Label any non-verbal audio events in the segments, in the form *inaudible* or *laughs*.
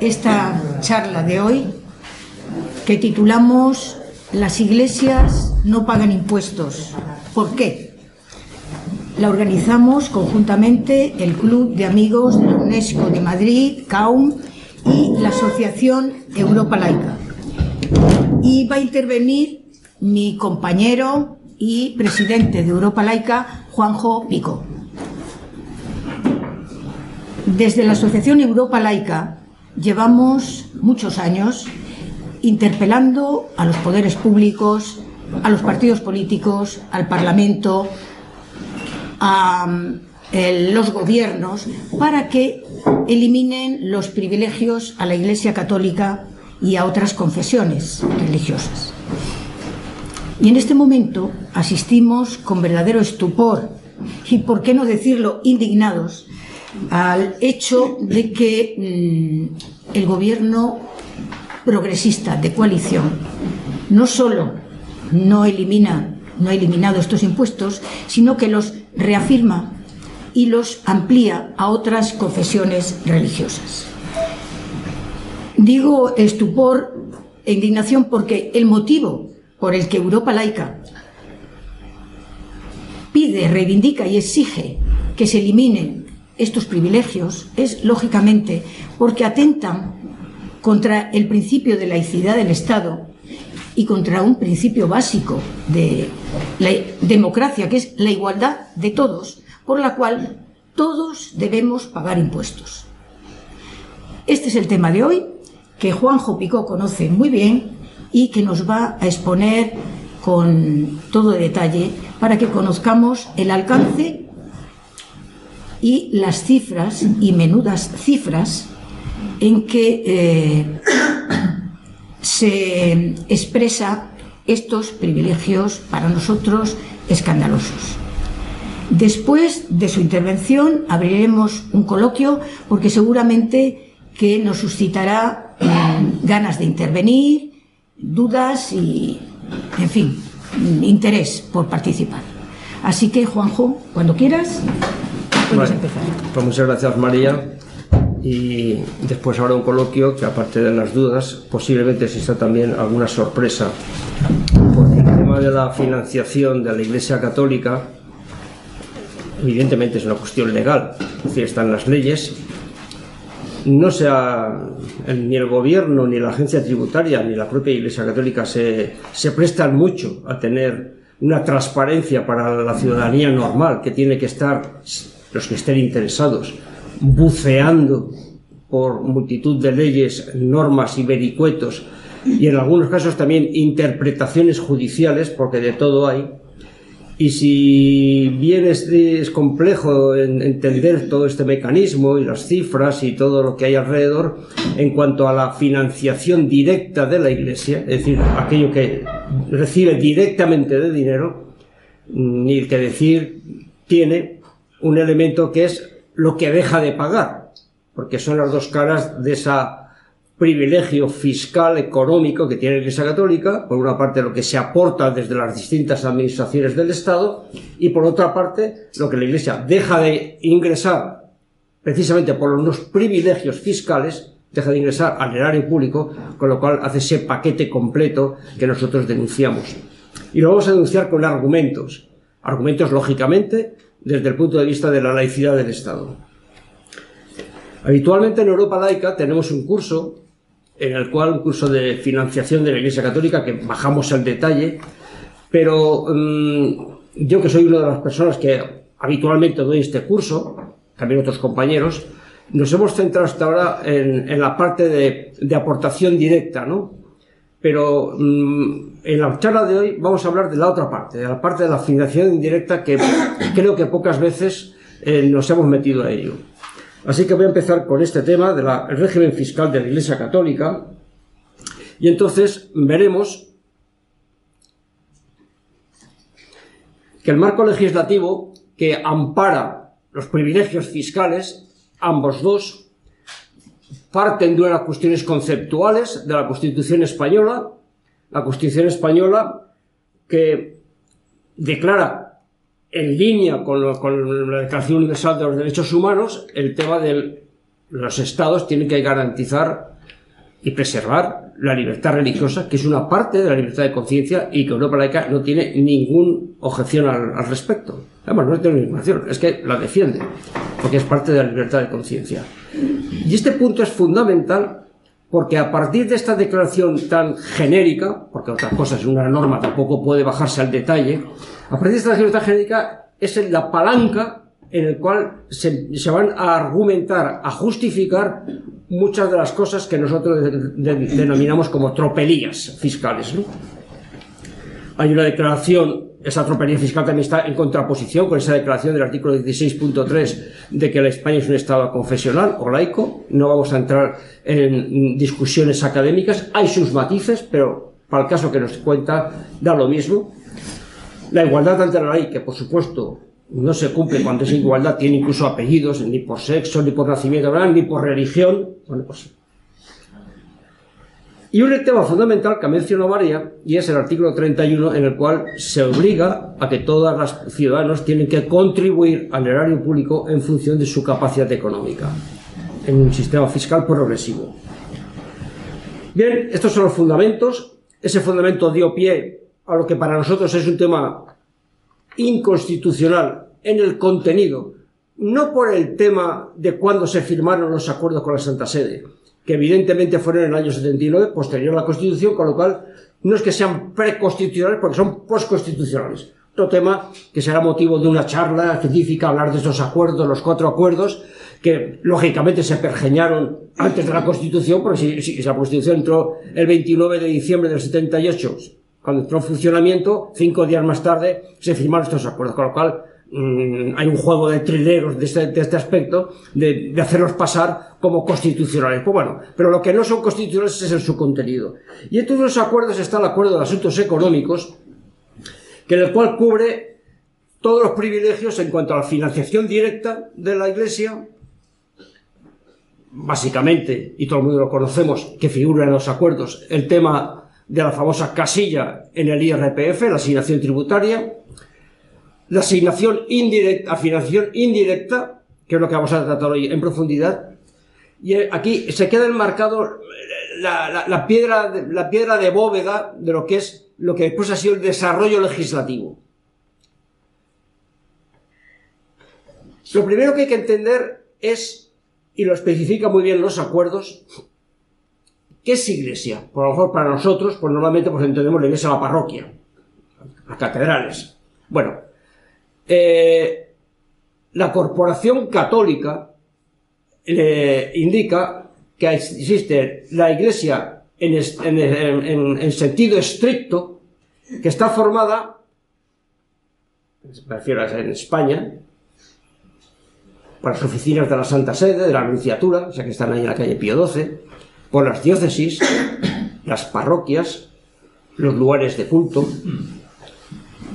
esta charla de hoy que titulamos Las iglesias no pagan impuestos. ¿Por qué? La organizamos conjuntamente el Club de Amigos de la UNESCO de Madrid, CAUM, y la Asociación Europa Laica. Y va a intervenir mi compañero y presidente de Europa Laica, Juanjo Pico. Desde la Asociación Europa Laica llevamos muchos años interpelando a los poderes públicos, a los partidos políticos, al Parlamento, a eh, los gobiernos, para que eliminen los privilegios a la Iglesia Católica y a otras confesiones religiosas. Y en este momento asistimos con verdadero estupor y, por qué no decirlo, indignados al hecho de que mm, el gobierno progresista de coalición no solo no elimina no ha eliminado estos impuestos, sino que los reafirma y los amplía a otras confesiones religiosas. Digo estupor e indignación porque el motivo por el que Europa laica pide, reivindica y exige que se eliminen estos privilegios es, lógicamente, porque atentan contra el principio de laicidad del Estado y contra un principio básico de la democracia, que es la igualdad de todos, por la cual todos debemos pagar impuestos. Este es el tema de hoy, que Juanjo Picó conoce muy bien y que nos va a exponer con todo detalle para que conozcamos el alcance y las cifras y menudas cifras en que eh, se expresa estos privilegios para nosotros escandalosos. Después de su intervención abriremos un coloquio porque seguramente que nos suscitará eh, ganas de intervenir, dudas y, en fin, interés por participar. Así que, Juanjo, cuando quieras, puedes empezar. Pues muchas gracias, María. Y después habrá un coloquio que, aparte de las dudas, posiblemente exista también alguna sorpresa. Porque el tema de la financiación de la Iglesia Católica, evidentemente es una cuestión legal, es decir, están las leyes. No sea ni el gobierno, ni la agencia tributaria, ni la propia Iglesia Católica se, se prestan mucho a tener una transparencia para la ciudadanía normal, que tiene que estar los que estén interesados, buceando por multitud de leyes, normas y vericuetos, y en algunos casos también interpretaciones judiciales, porque de todo hay. Y si bien es, complejo entender todo este mecanismo y las cifras y todo lo que hay alrededor en cuanto a la financiación directa de la Iglesia, es decir, aquello que recibe directamente de dinero, ni que decir tiene un elemento que es lo que deja de pagar, porque son las dos caras de ese privilegio fiscal, económico que tiene la Iglesia Católica, por una parte lo que se aporta desde las distintas administraciones del Estado y por otra parte lo que la Iglesia deja de ingresar precisamente por unos privilegios fiscales, deja de ingresar al erario público, con lo cual hace ese paquete completo que nosotros denunciamos. Y lo vamos a denunciar con argumentos. Argumentos, lógicamente, desde el punto de vista de la laicidad del Estado. Habitualmente en Europa laica tenemos un curso en el cual un curso de financiación de la Iglesia Católica que bajamos al detalle, pero mm, yo que soy una de las personas que habitualmente doy este curso, también otros compañeros, nos hemos centrado hasta ahora en, la parte de, de, aportación directa, ¿no? Pero mm, en la charla de hoy vamos a hablar de la otra parte, de la parte de la financiación indirecta que *coughs* creo que pocas veces eh, nos hemos metido a ello. Así que voy a empezar con este tema del régimen fiscal de la Iglesia Católica y entonces veremos que el marco legislativo que ampara los privilegios fiscales, ambos dos, parten de unas cuestiones conceptuales de la Constitución española, la Constitución española que declara en línea con, la Declaración Universal de los Derechos Humanos el tema de los estados tienen que garantizar y preservar la libertad religiosa, que es una parte de la libertad de conciencia y que Europa laica no tiene ninguna objeción al, respecto. Además, no tiene objeción, es que la defiende, porque es parte de la libertad de conciencia. Y este punto es fundamental porque a partir de esta declaración tan genérica, porque otras cosas, una norma tampoco puede bajarse al detalle, a partir de esta declaración tan genérica es la palanca en el cual se, van a argumentar, a justificar muchas de las cosas que nosotros denominamos como tropelías fiscales. Hay una declaración, esa tropelía fiscal también está en contraposición con esa declaración del artículo 16.3 de que la España es un Estado confesional o laico. No vamos a entrar en discusiones académicas, hay sus matices, pero para el caso que nos cuenta da lo mismo. La igualdad ante la ley, que por supuesto no se cumple cuando esa igualdad tiene incluso apellidos, ni por sexo, ni por nacimiento, ni por religión. Bueno, pues. Y un tema fundamental que mencionó María, y es el artículo 31, en el cual se obliga a que todos los ciudadanos tienen que contribuir al erario público en función de su capacidad económica, en un sistema fiscal progresivo. Bien, estos son los fundamentos. Ese fundamento dio pie a lo que para nosotros es un tema inconstitucional en el contenido, no por el tema de cuándo se firmaron los acuerdos con la Santa Sede, que evidentemente fueron en el año 79, posterior a la Constitución, con lo cual no es que sean preconstitucionales, porque son postconstitucionales. Otro tema que será motivo de una charla específica, hablar de estos acuerdos, los cuatro acuerdos, que lógicamente se pergeñaron antes de la Constitución, porque si, la Constitución entró el 29 de diciembre del 78, cuando entró en funcionamiento, cinco días más tarde se firmaron estos acuerdos, con lo cual mm, hay un juego de trileros de este, de este aspecto, de, de, hacerlos pasar como constitucionales. Pues bueno, pero lo que no son constitucionales es en su contenido. Y en todos los acuerdos está el acuerdo de asuntos económicos, que en el cual cubre todos los privilegios en cuanto a la financiación directa de la Iglesia, básicamente, y todo el mundo lo conocemos, que figura en los acuerdos, el tema de la famosa casilla en el IRPF, la asignación tributaria, la asignación indirecta, afinación indirecta, que es lo que vamos a tratar hoy en profundidad, y aquí se queda enmarcado la, piedra, la piedra de bóveda de lo que es lo que después ha sido el desarrollo legislativo. Lo primero que hay que entender es, y lo especifica muy bien los acuerdos, ¿Qué es iglesia? Por lo mejor para nosotros, pues normalmente pues entendemos la iglesia la parroquia, las catedrales. Bueno, eh, la corporación católica le indica que existe la iglesia en, en, sentido estricto, que está formada, me refiero a en España, por las oficinas de la Santa Sede, de la Anunciatura, o sea que están ahí en la calle Pío XII, por las diócesis, las parroquias, los lugares de culto,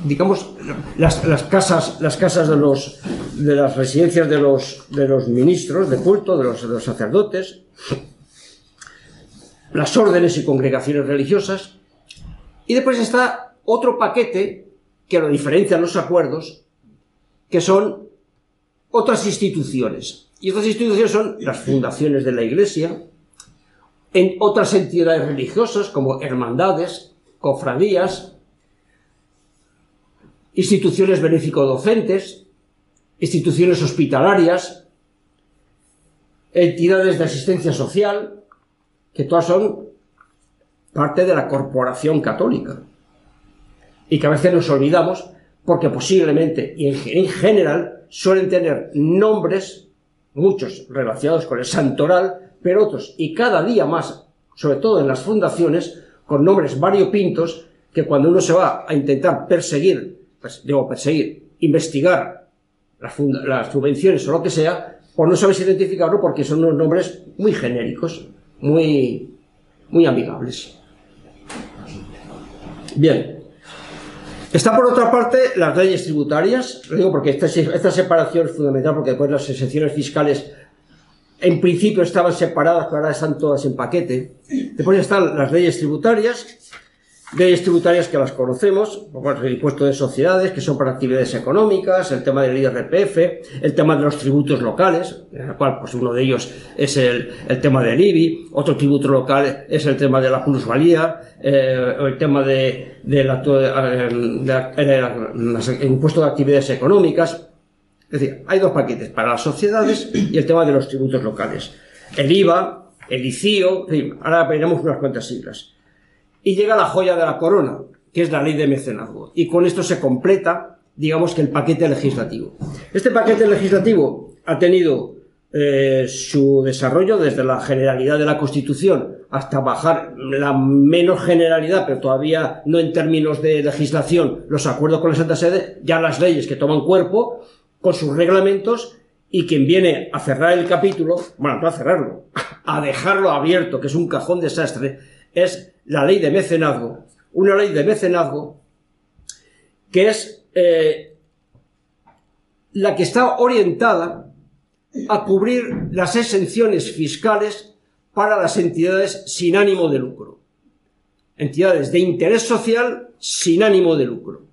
digamos, las, casas, las casas de, los, de las residencias de los, de los ministros de culto, de los, de los sacerdotes, las órdenes y congregaciones religiosas, y después está otro paquete que lo diferencian los acuerdos, que son otras instituciones. Y estas instituciones son las fundaciones de la Iglesia, en otras entidades religiosas como hermandades, cofradías, instituciones benéfico-docentes, instituciones hospitalarias, entidades de asistencia social, que todas son parte de la corporación católica. Y que a veces nos olvidamos porque posiblemente y en general suelen tener nombres, muchos relacionados con el santoral, pero otros, y cada día más, sobre todo en las fundaciones, con nombres variopintos, que cuando uno se va a intentar perseguir, digo, perseguir, investigar las, subvenciones o lo que sea, pues no sabes identificarlo porque son unos nombres muy genéricos, muy, muy amigables. Bien. Está por otra parte las leyes tributarias, lo digo porque esta, esta separación es fundamental porque después las exenciones fiscales en principio estaban separadas, pero ahora están todas en paquete. Después están las leyes tributarias leyes tributarias que las conocemos, el impuesto de sociedades, que son para actividades económicas, el tema del IRPF, el tema de los tributos locales, en el cual pues uno de ellos es el, tema del IBI, otro tributo local es el tema de la plusvalía, eh, el tema de, la, el impuesto de actividades económicas. Es decir, hay dos paquetes, para las sociedades y el tema de los tributos locales. El IVA, el ICIO, en ahora veremos unas cuantas siglas. Y llega la joya de la corona, que es la ley de mecenazgo. Y con esto se completa, digamos que el paquete legislativo. Este paquete legislativo ha tenido eh, su desarrollo desde la generalidad de la Constitución hasta bajar la menos generalidad, pero todavía no en términos de legislación, los acuerdos con la Santa Sede, ya las leyes que toman cuerpo, con sus reglamentos, y quien viene a cerrar el capítulo, bueno, no a cerrarlo, *laughs* a dejarlo abierto, que es un cajón desastre, es la ley de mecenazgo, una ley de mecenazgo que es eh, la que está orientada a cubrir las exenciones fiscales para las entidades sin ánimo de lucro. Entidades de interés social sin ánimo de lucro.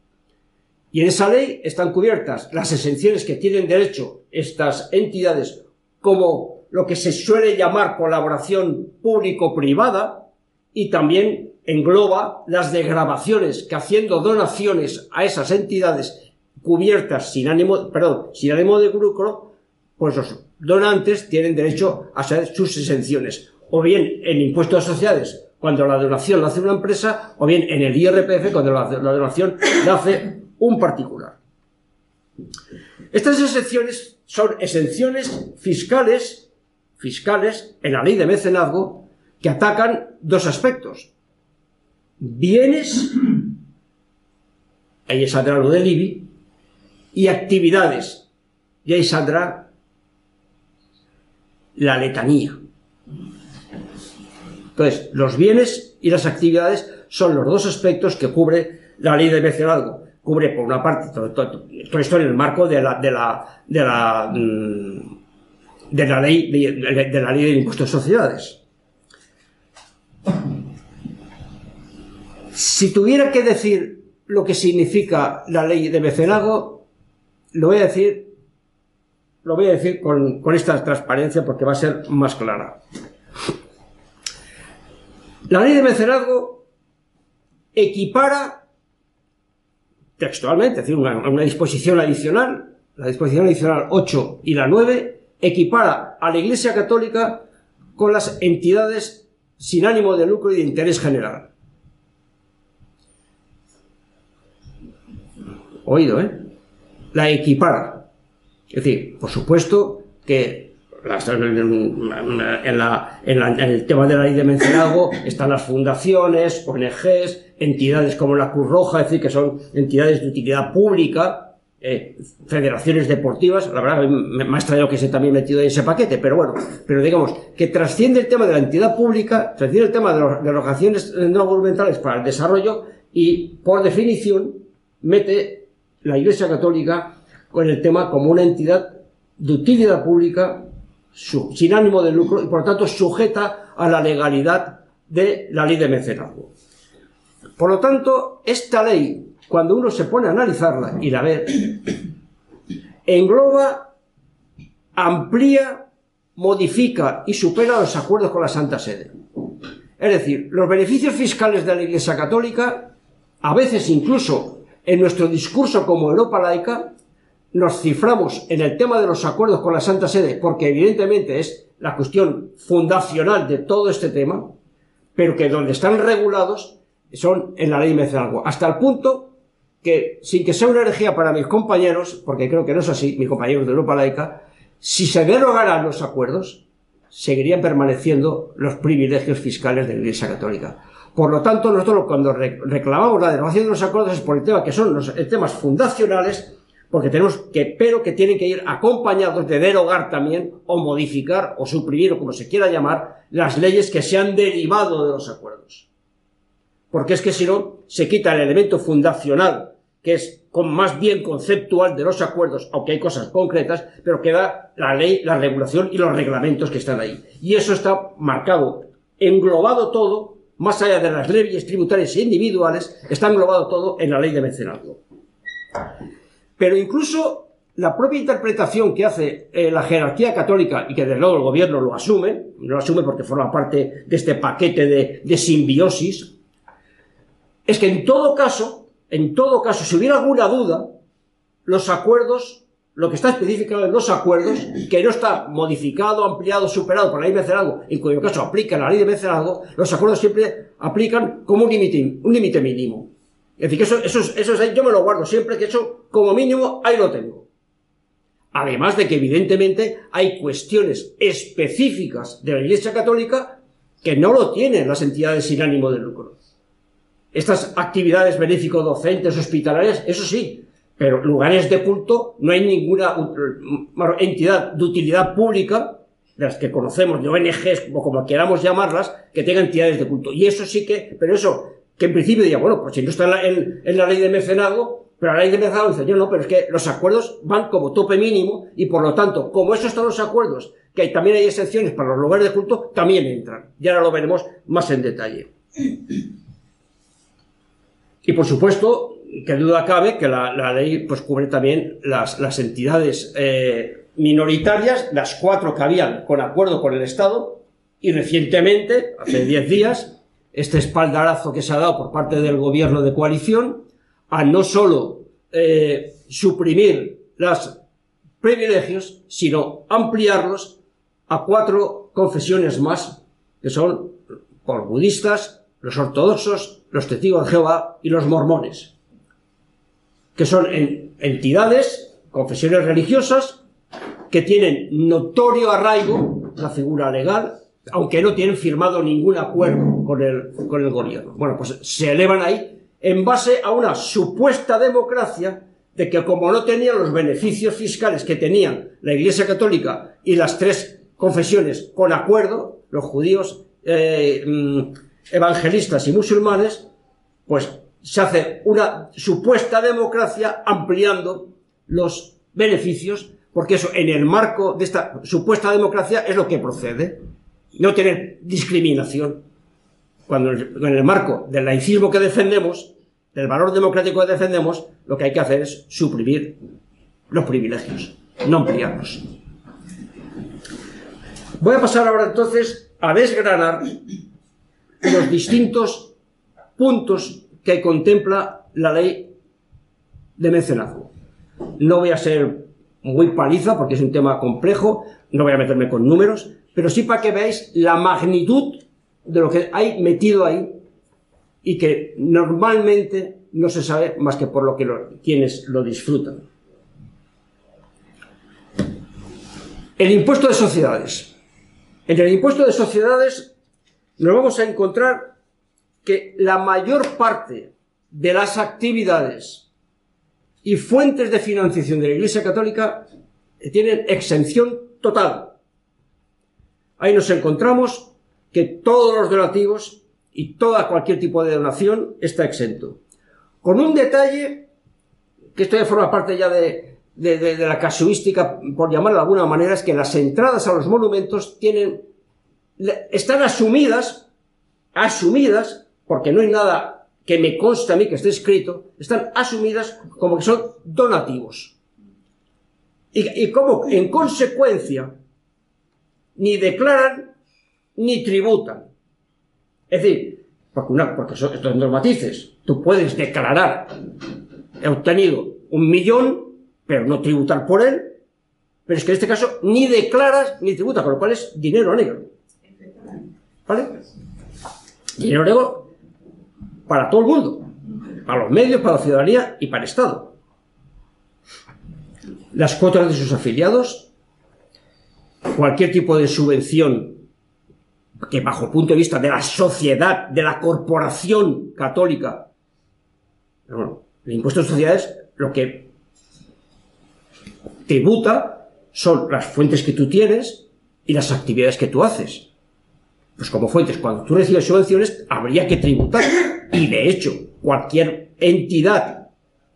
Y en esa ley están cubiertas las exenciones que tienen derecho estas entidades como lo que se suele llamar colaboración público-privada, y también engloba las degravaciones que haciendo donaciones a esas entidades cubiertas sin ánimo, perdón, sin ánimo de lucro, pues los donantes tienen derecho a hacer sus exenciones, o bien en impuestos de sociedades cuando la donación la hace una empresa, o bien en el IRPF cuando la, donación la hace un particular. Estas exenciones son exenciones fiscales, fiscales en la ley de mecenazgo, que atacan dos aspectos. Bienes, ahí saldrá lo del IBI, y actividades, y ahí saldrá la letanía. Entonces, los bienes y las actividades son los dos aspectos que cubre la ley de mecenazgo. Cubre, por una parte, todo, esto en el marco de la, de la, de la, mm, ley de, de la ley de impuestos de sociedades. Si tuviera que decir lo que significa la ley de mecenazgo, lo voy a decir, lo voy a decir con, esta transparencia porque va a ser más clara. La ley de mecenazgo equipara textualmente, es decir, una, una, disposición adicional, la disposición adicional 8 y la 9, equipara a la Iglesia Católica con las entidades sin ánimo de lucro y de interés general. Oído, ¿eh? La equipara. Es decir, por supuesto que en, el tema de la ley de mencionado están las fundaciones, ONGs, entidades como la Cruz Roja, es decir, que son entidades de utilidad pública, eh, federaciones deportivas, la verdad me, ha extrañado que se también metido en ese paquete, pero bueno, pero digamos que trasciende el tema de la entidad pública, trasciende el tema de, las organizaciones no gubernamentales para el desarrollo y, por definición, mete la Iglesia Católica con el tema como una entidad de utilidad pública sin ánimo de lucro y por lo tanto sujeta a la legalidad de la ley de mecenazgo. Por lo tanto, esta ley, cuando uno se pone a analizarla y la ve, engloba, amplía, modifica y supera los acuerdos con la Santa Sede. Es decir, los beneficios fiscales de la Iglesia Católica, a veces incluso en nuestro discurso como Europa laica, nos ciframos en el tema de los acuerdos con la Santa Sede, porque evidentemente es la cuestión fundacional de todo este tema, pero que donde están regulados son en la ley mecenazgo. Hasta el punto que, sin que sea una herejía para mis compañeros, porque creo que no es así, mis compañeros de Europa laica, si se derogaran los acuerdos, seguirían permaneciendo los privilegios fiscales de la Iglesia Católica. Por lo tanto, nosotros cuando reclamamos la derogación de los acuerdos es por el tema que son los temas fundacionales, porque tenemos que, pero que tienen que ir acompañados de derogar también, o modificar, o suprimir, o como se quiera llamar, las leyes que se han derivado de los acuerdos. Porque es que si no, se quita el elemento fundacional, que es con más bien conceptual de los acuerdos, aunque hay cosas concretas, pero queda la ley, la regulación y los reglamentos que están ahí. Y eso está marcado, englobado todo más allá de las leyes tributarias e individuales, está englobado todo en la ley de mecenazgo. Pero incluso la propia interpretación que hace eh, la jerarquía católica y que desde luego el gobierno lo asume, lo asume porque forma parte de este paquete de, de simbiosis, es que en todo caso, en todo caso, si hubiera alguna duda, los acuerdos, lo que está especificado en los acuerdos, que no está modificado, ampliado, superado por la ley de mecenazgo, en cuyo caso aplica la ley de mecenazgo, los acuerdos siempre aplican como un límite un mínimo. Es decir, que eso, eso, eso, eso yo me lo guardo siempre, que eso como mínimo ahí lo tengo. Además de que evidentemente hay cuestiones específicas de la Iglesia Católica que no lo tienen las entidades sin ánimo de lucro. Estas actividades benéfico-docentes, hospitalarias, eso sí, pero lugares de culto no hay ninguna entidad de utilidad pública, de las que conocemos, de ONGs, o como queramos llamarlas, que tengan entidades de culto. Y eso sí que, pero eso, que en principio diría, bueno, pues si no está en la, la ley de mecenazgo, pero ahora hay que empezar a decir, yo no, pero es que los acuerdos van como tope mínimo y por lo tanto, como esos están los acuerdos, que también hay excepciones para los lugares de culto, también entran. Y ahora lo veremos más en detalle. Y por supuesto, que duda cabe que la, ley pues cubre también las, entidades eh, minoritarias, las cuatro que habían con acuerdo con el Estado, y recientemente, hace diez días, este espaldarazo que se ha dado por parte del gobierno de coalición, a no solo eh, suprimir los privilegios, sino ampliarlos a cuatro confesiones más, que son por budistas, los ortodoxos, los testigos de Jehová y los mormones, que son entidades, confesiones religiosas, que tienen notorio arraigo, la figura legal, aunque no tienen firmado ningún acuerdo con el, con el gobierno. Bueno, pues se elevan ahí en base a una supuesta democracia de que como no tenían los beneficios fiscales que tenían la Iglesia Católica y las tres confesiones con acuerdo, los judíos, eh, mm, evangelistas y musulmanes, pues se hace una supuesta democracia ampliando los beneficios, porque eso en el marco de esta supuesta democracia es lo que procede, no tener discriminación cuando en el marco del laicismo que defendemos, del valor democrático que defendemos, lo que hay que hacer es suprimir los privilegios, no ampliarlos. Voy a pasar ahora entonces a desgranar los distintos puntos que contempla la ley de mecenazgo. No voy a ser muy paliza porque es un tema complejo, no voy a meterme con números, pero sí para que veáis la magnitud de lo que hay metido ahí y que normalmente no se sabe más que por lo que quienes lo disfrutan. El impuesto de sociedades. En el impuesto de sociedades nos vamos a encontrar que la mayor parte de las actividades y fuentes de financiación de la Iglesia Católica tienen exención total. Ahí nos encontramos que todos los donativos y toda cualquier tipo de donación está exento. Con un detalle, que esto ya forma parte ya de, la casuística, por llamarlo de alguna manera, es que las entradas a los monumentos tienen, están asumidas, asumidas, porque no hay nada que me conste a mí que esté escrito, están asumidas como que son donativos. Y, como, en consecuencia, ni declaran ni tributan. Es decir, porque, porque son estos matices. Tú puedes declarar, he obtenido un millón, pero no tributar por él, pero es que en este caso ni declaras ni tributas, con lo cual es dinero negro. ¿Vale? Dinero negro para todo el mundo, para los medios, para la ciudadanía y para el Estado. Las cuotas de sus afiliados, cualquier tipo de subvención que bajo el punto de vista de la sociedad, de la corporación católica, bueno, el impuesto de sociedades lo que tributa son las fuentes que tú tienes y las actividades que tú haces. Pues como fuentes, cuando tú recibes subvenciones, habría que tributar. Y de hecho, cualquier entidad,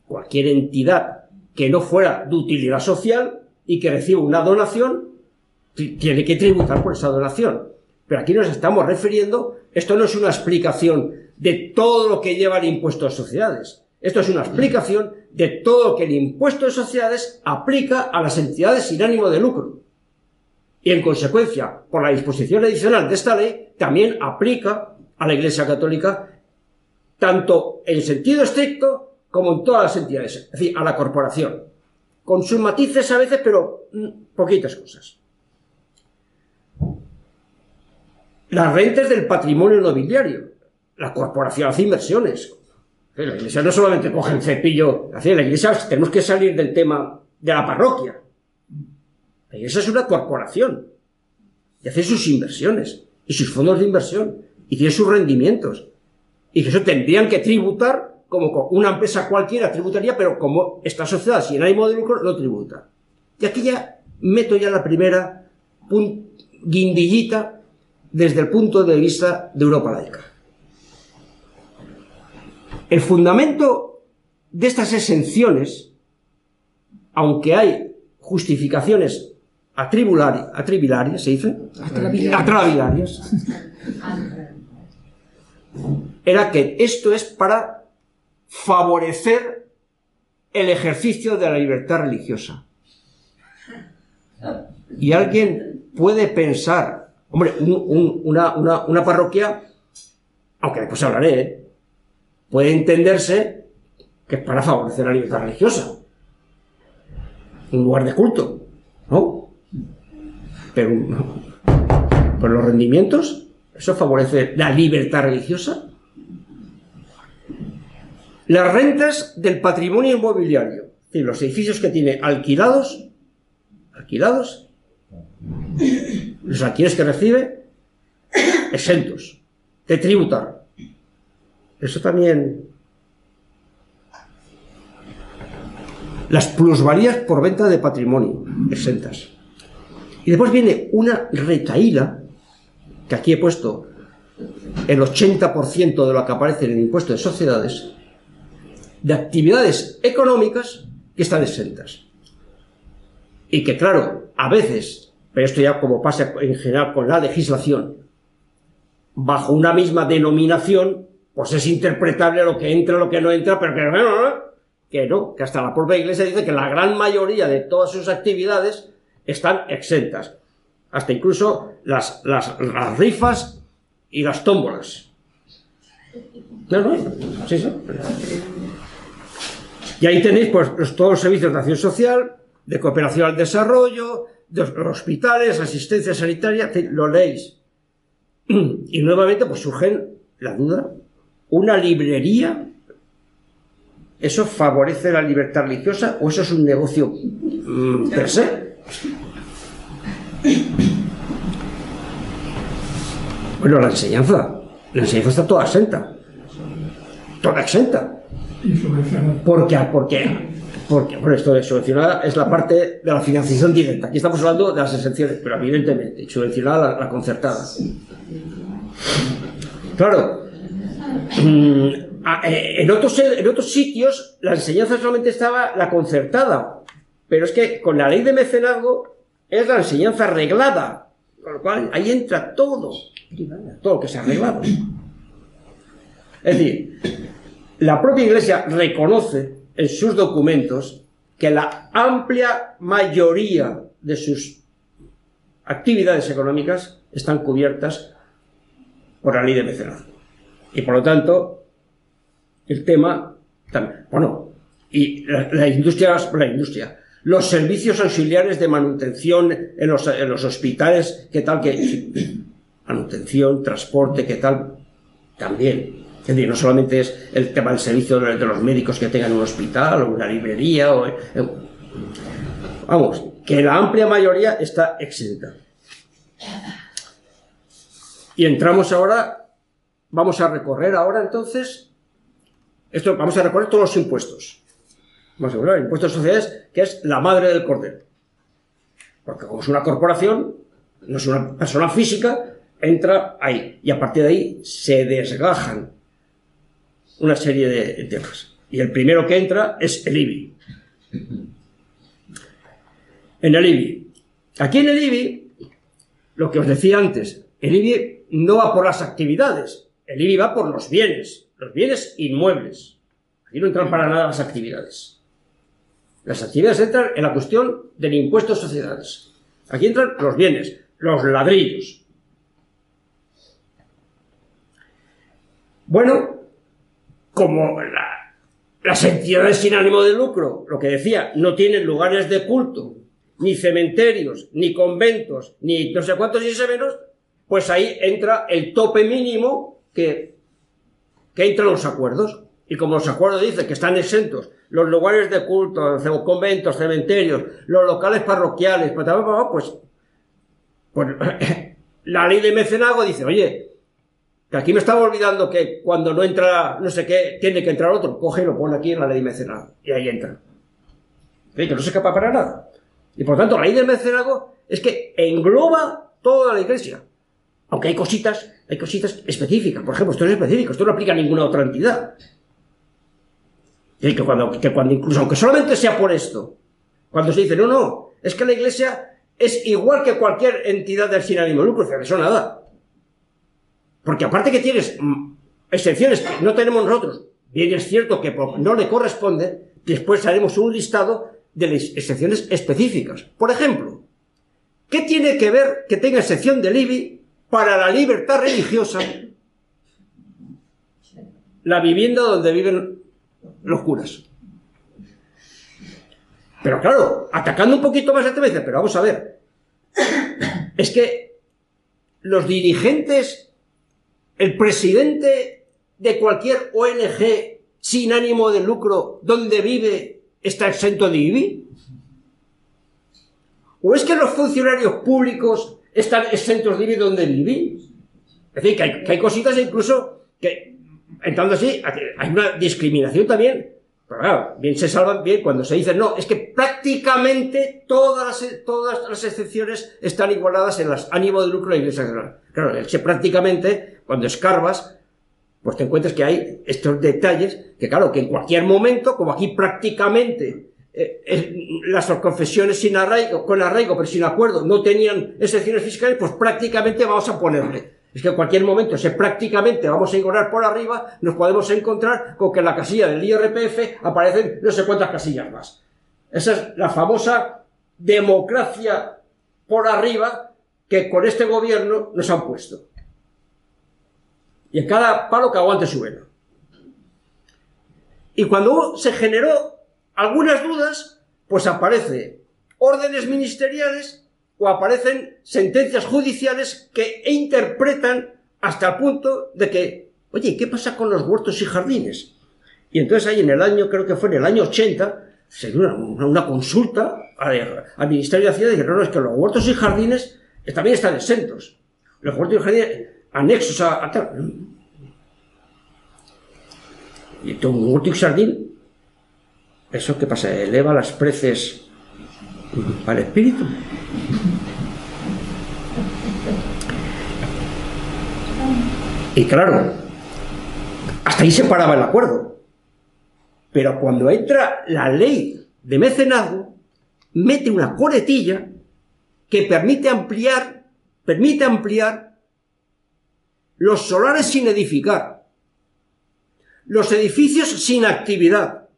cualquier entidad que no fuera de utilidad social y que reciba una donación, tiene que tributar por esa donación. Pero aquí nos estamos refiriendo, esto no es una explicación de todo lo que lleva el impuesto de sociedades. Esto es una explicación de todo lo que el impuesto de sociedades aplica a las entidades sin ánimo de lucro. Y en consecuencia, por la disposición adicional de esta ley, también aplica a la Iglesia Católica tanto en sentido estricto como en todas las entidades, es decir, a la corporación, con sus matices a veces, pero mm, poquitas cosas. Las rentas del patrimonio nobiliario, la corporación hace inversiones. La iglesia no solamente coge el cepillo, la iglesia tenemos que salir del tema de la parroquia. La iglesia es una corporación y hace sus inversiones y sus fondos de inversión y tiene sus rendimientos y que eso tendrían que tributar como una empresa cualquiera tributaría, pero como esta sociedad sin ánimo de lucro no tributa. Y aquí ya meto ya la primera guindillita desde el punto de vista de Europa laica. El fundamento de estas exenciones, aunque hay justificaciones atribilarias, ¿se dice? Atrabilarias *laughs* era que esto es para favorecer el ejercicio de la libertad religiosa. Y alguien puede pensar, hombre, una, parroquia, aunque después hablaré, ¿eh? puede entenderse que es para favorecer la libertad religiosa. Un lugar de culto, ¿no? Pero, pero los rendimientos, ¿eso favorece la libertad religiosa? Las rentas del patrimonio inmobiliario, es los edificios que tiene alquilados, alquilados, los alquileres que recibe, exentos de tributar. Eso también. Las plusvalías por venta de patrimonio, exentas. Y después viene una recaída, que aquí he puesto el 80% de lo que aparece en el impuesto de sociedades, de actividades económicas que están exentas. Y que, claro, a veces, pero esto ya como pasa en general con la legislación, bajo una misma denominación, pues es interpretable lo que entra, lo que no entra, pero que no, que no, que hasta la propia iglesia dice que la gran mayoría de todas sus actividades están exentas. Hasta incluso las, las, rifas y las tómbolas. No, no, sí, sí. Y ahí tenéis pues, todos los servicios de acción social, de cooperación al desarrollo, de los hospitales, asistencia sanitaria, lo leéis. *clears throat* Y nuevamente pues surge la duda, ¿una librería? ¿Eso favorece la libertad religiosa o eso es un negocio mm, per se? Bueno, la enseñanza, la enseñanza está toda exenta, toda exenta. ¿Por qué? Porque, por esto de subvencionada es la parte de la financiación directa. Aquí estamos hablando de las exenciones, pero evidentemente, subvencionada la, concertada. Claro, mm, eh, en otros, en otros sitios la enseñanza solamente estaba la concertada, pero es que con la ley de mecenazgo es la enseñanza arreglada, con lo cual ahí entra todo, todo lo que se ha arreglado. Es decir, la propia Iglesia reconoce en sus documentos que la amplia mayoría de sus actividades económicas están cubiertas por la ley de mecenazgo. Y por lo tanto, el tema también, bueno, y la, industria, la industria, los servicios auxiliares de manutención en los, en los hospitales, ¿qué tal? Que, manutención, transporte, ¿qué tal? También. Es decir, no solamente es el tema del servicio de, los médicos que tengan un hospital o una librería o... Eh, vamos, que la amplia mayoría está exenta. Y entramos ahora, vamos a recorrer ahora entonces, esto, vamos a recorrer todos los impuestos. Vamos a ver, el impuesto de sociedades, que es la madre del cordero. Porque como es una corporación, no es una persona física, entra ahí. Y a partir de ahí se desgajan una serie de temas. Y el primero que entra es el IBI. En el IBI. Aquí en el IBI, lo que os decía antes, el IBI no va por las actividades, el IBI va por los bienes, los bienes inmuebles. Aquí no entran para nada las actividades. Las actividades entran en la cuestión del impuesto a sociedades. Aquí entran los bienes, los ladrillos. Bueno, como las entidades sin ánimo de lucro, lo que decía, no tienen lugares de culto, ni cementerios, ni conventos, ni no sé cuántos y menos, pues ahí entra el tope mínimo que, que entra en los acuerdos. Y como los acuerdos dicen que están exentos los lugares de culto, conventos, cementerios, los locales parroquiales, pues, pues, pues *laughs* la ley de mecenazgo dice, oye, que aquí me estaba olvidando que cuando no entra no sé qué, tiene que entrar otro, coge y lo pone aquí en la ley de y ahí entra. Que no se escapa para nada. Y por tanto, la ley del mecenazgo es que engloba toda la iglesia. Aunque hay cositas, hay cositas específicas. Por ejemplo, esto es específico, esto no aplica a ninguna otra entidad. Y que cuando, que cuando incluso, aunque solamente sea por esto, cuando se dice, no, no, es que la iglesia es igual que cualquier entidad del sin ánimo de lucro, eso nada. Porque aparte que tienes mm, excepciones que no tenemos nosotros, bien es cierto que no le corresponde, después haremos un listado de las excepciones específicas. Por ejemplo, ¿qué tiene que ver que tenga excepción del IBI para la libertad religiosa la vivienda donde viven los curas? Pero claro, atacando un poquito más tema, dice, pero vamos a ver, es que los dirigentes el presidente de cualquier ONG sin ánimo de lucro donde vive está exento de IBI? ¿O es que los funcionarios públicos están exentos de IBI donde viven? Es decir, que hay, que hay cositas incluso que, entrando así, hay una discriminación también. Pero claro, bien se salvan bien cuando se dice no, es que prácticamente todas las, todas las excepciones están igualadas en las ánimo de lucro de la Iglesia Claro, es que prácticamente cuando escarbas, pues te encuentras que hay estos detalles que, claro, que en cualquier momento, como aquí prácticamente eh, las confesiones sin arraigo, con arraigo, pero sin acuerdo, no tenían excepciones fiscales, pues prácticamente vamos a ponerle. Es que en cualquier momento, ese prácticamente vamos a ignorar por arriba, nos podemos encontrar con que en la casilla del IRPF aparecen no sé cuántas casillas más. Esa es la famosa democracia por arriba que con este gobierno nos han puesto y en cada palo que aguante su vela. Y cuando se generó algunas dudas, pues aparece órdenes ministeriales o aparecen sentencias judiciales que interpretan hasta el punto de que, oye, ¿qué pasa con los huertos y jardines? Y entonces ahí en el año, creo que fue en el año 80, se dio una, consulta al, Ministerio de Hacienda y dijeron, no, es que los huertos y jardines también están exentos. Los huertos y jardines anexos a, y todo un huerto sardín eso que pasa eleva las preces al espíritu y claro hasta ahí se paraba el acuerdo pero cuando entra la ley de mecenazgo mete una coletilla que permite ampliar permite ampliar los solares sin edificar, los edificios sin actividad,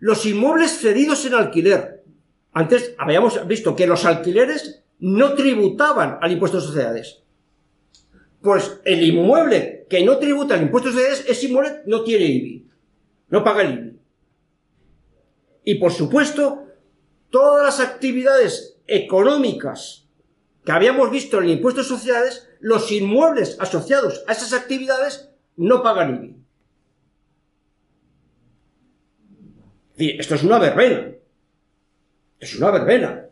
los inmuebles cedidos en alquiler. Antes habíamos visto que los alquileres no tributaban al impuesto de sociedades. Pues el inmueble que no tributa al impuesto de sociedades, ese inmueble no tiene IBI, no paga el IBI. Y por supuesto, todas las actividades económicas que habíamos visto en el impuesto de sociedades los inmuebles asociados a esas actividades no pagan IBI. esto es una verbena. Es una verbena.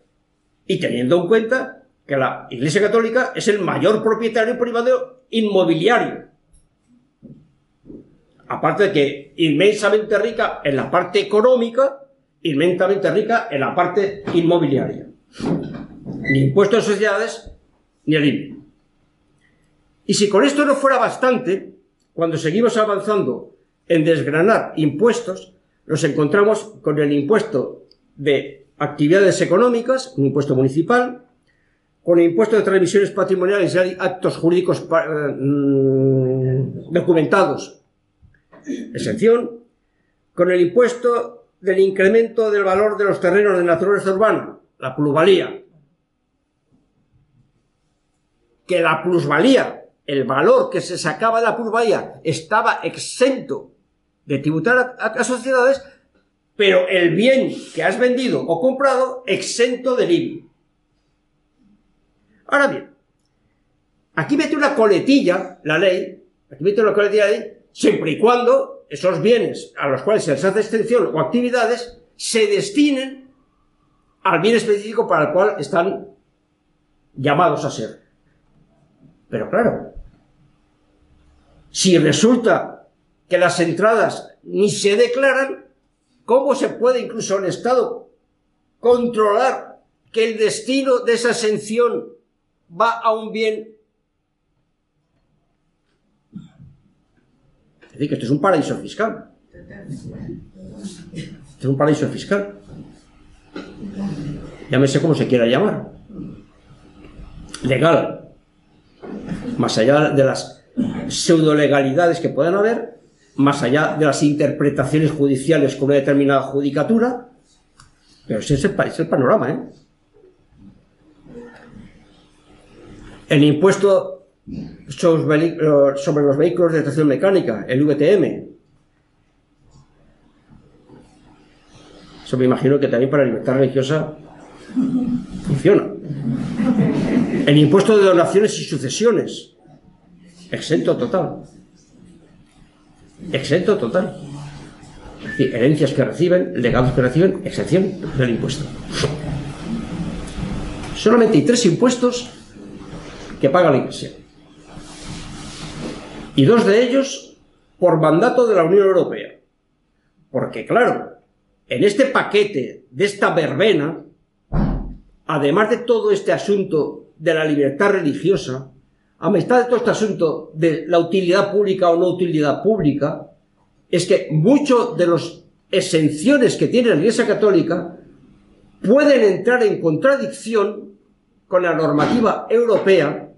Y teniendo en cuenta que la Iglesia Católica es el mayor propietario privado inmobiliario. Aparte de que inmensamente rica en la parte económica, inmensamente rica en la parte inmobiliaria. Ni impuestos de sociedades, ni el. Y si con esto no fuera bastante, cuando seguimos avanzando en desgranar impuestos, nos encontramos con el impuesto de actividades económicas, un impuesto municipal, con el impuesto de transmisiones patrimoniales y actos jurídicos mm, documentados, exención, con el impuesto del incremento del valor de los terrenos de naturaleza urbana, la plusvalía, que la plusvalía, el valor que se sacaba de la plusvalía, estaba exento de tributar a, sociedades, pero el bien que has vendido o comprado exento del IBI. Ahora bien, aquí mete una coletilla la ley, aquí mete una coletilla la ley, siempre y cuando esos bienes a los cuales se les hace extensión o actividades se destinen al bien específico para el cual están llamados a ser. Pero claro, si resulta que las entradas ni se declaran, ¿cómo se puede incluso el Estado controlar que el destino de esa exención va a un bien. Es decir, que esto es un paraíso fiscal. Esto es un paraíso fiscal. Llámese como se quiera llamar. Legal. Más allá de las pseudo-legalidades que puedan haber, más allá de las interpretaciones judiciales con una determinada judicatura, pero ese es el, panorama, ¿eh? El impuesto sobre los vehículos de tracción mecánica, el VTM. Eso me imagino que también para libertad religiosa funciona. El impuesto de donaciones y sucesiones. Exento total. Exento total. Es decir, herencias que reciben, legados que reciben, excepción del impuesto. Solamente hay tres impuestos que paga la Iglesia. Y dos de ellos por mandato de la Unión Europea. Porque claro, en este paquete de esta verbena, además de todo este asunto de la libertad religiosa, a mitad de todo este asunto de la utilidad pública o no utilidad pública, es que muchos de las exenciones que tiene la Iglesia Católica pueden entrar en contradicción con la normativa europea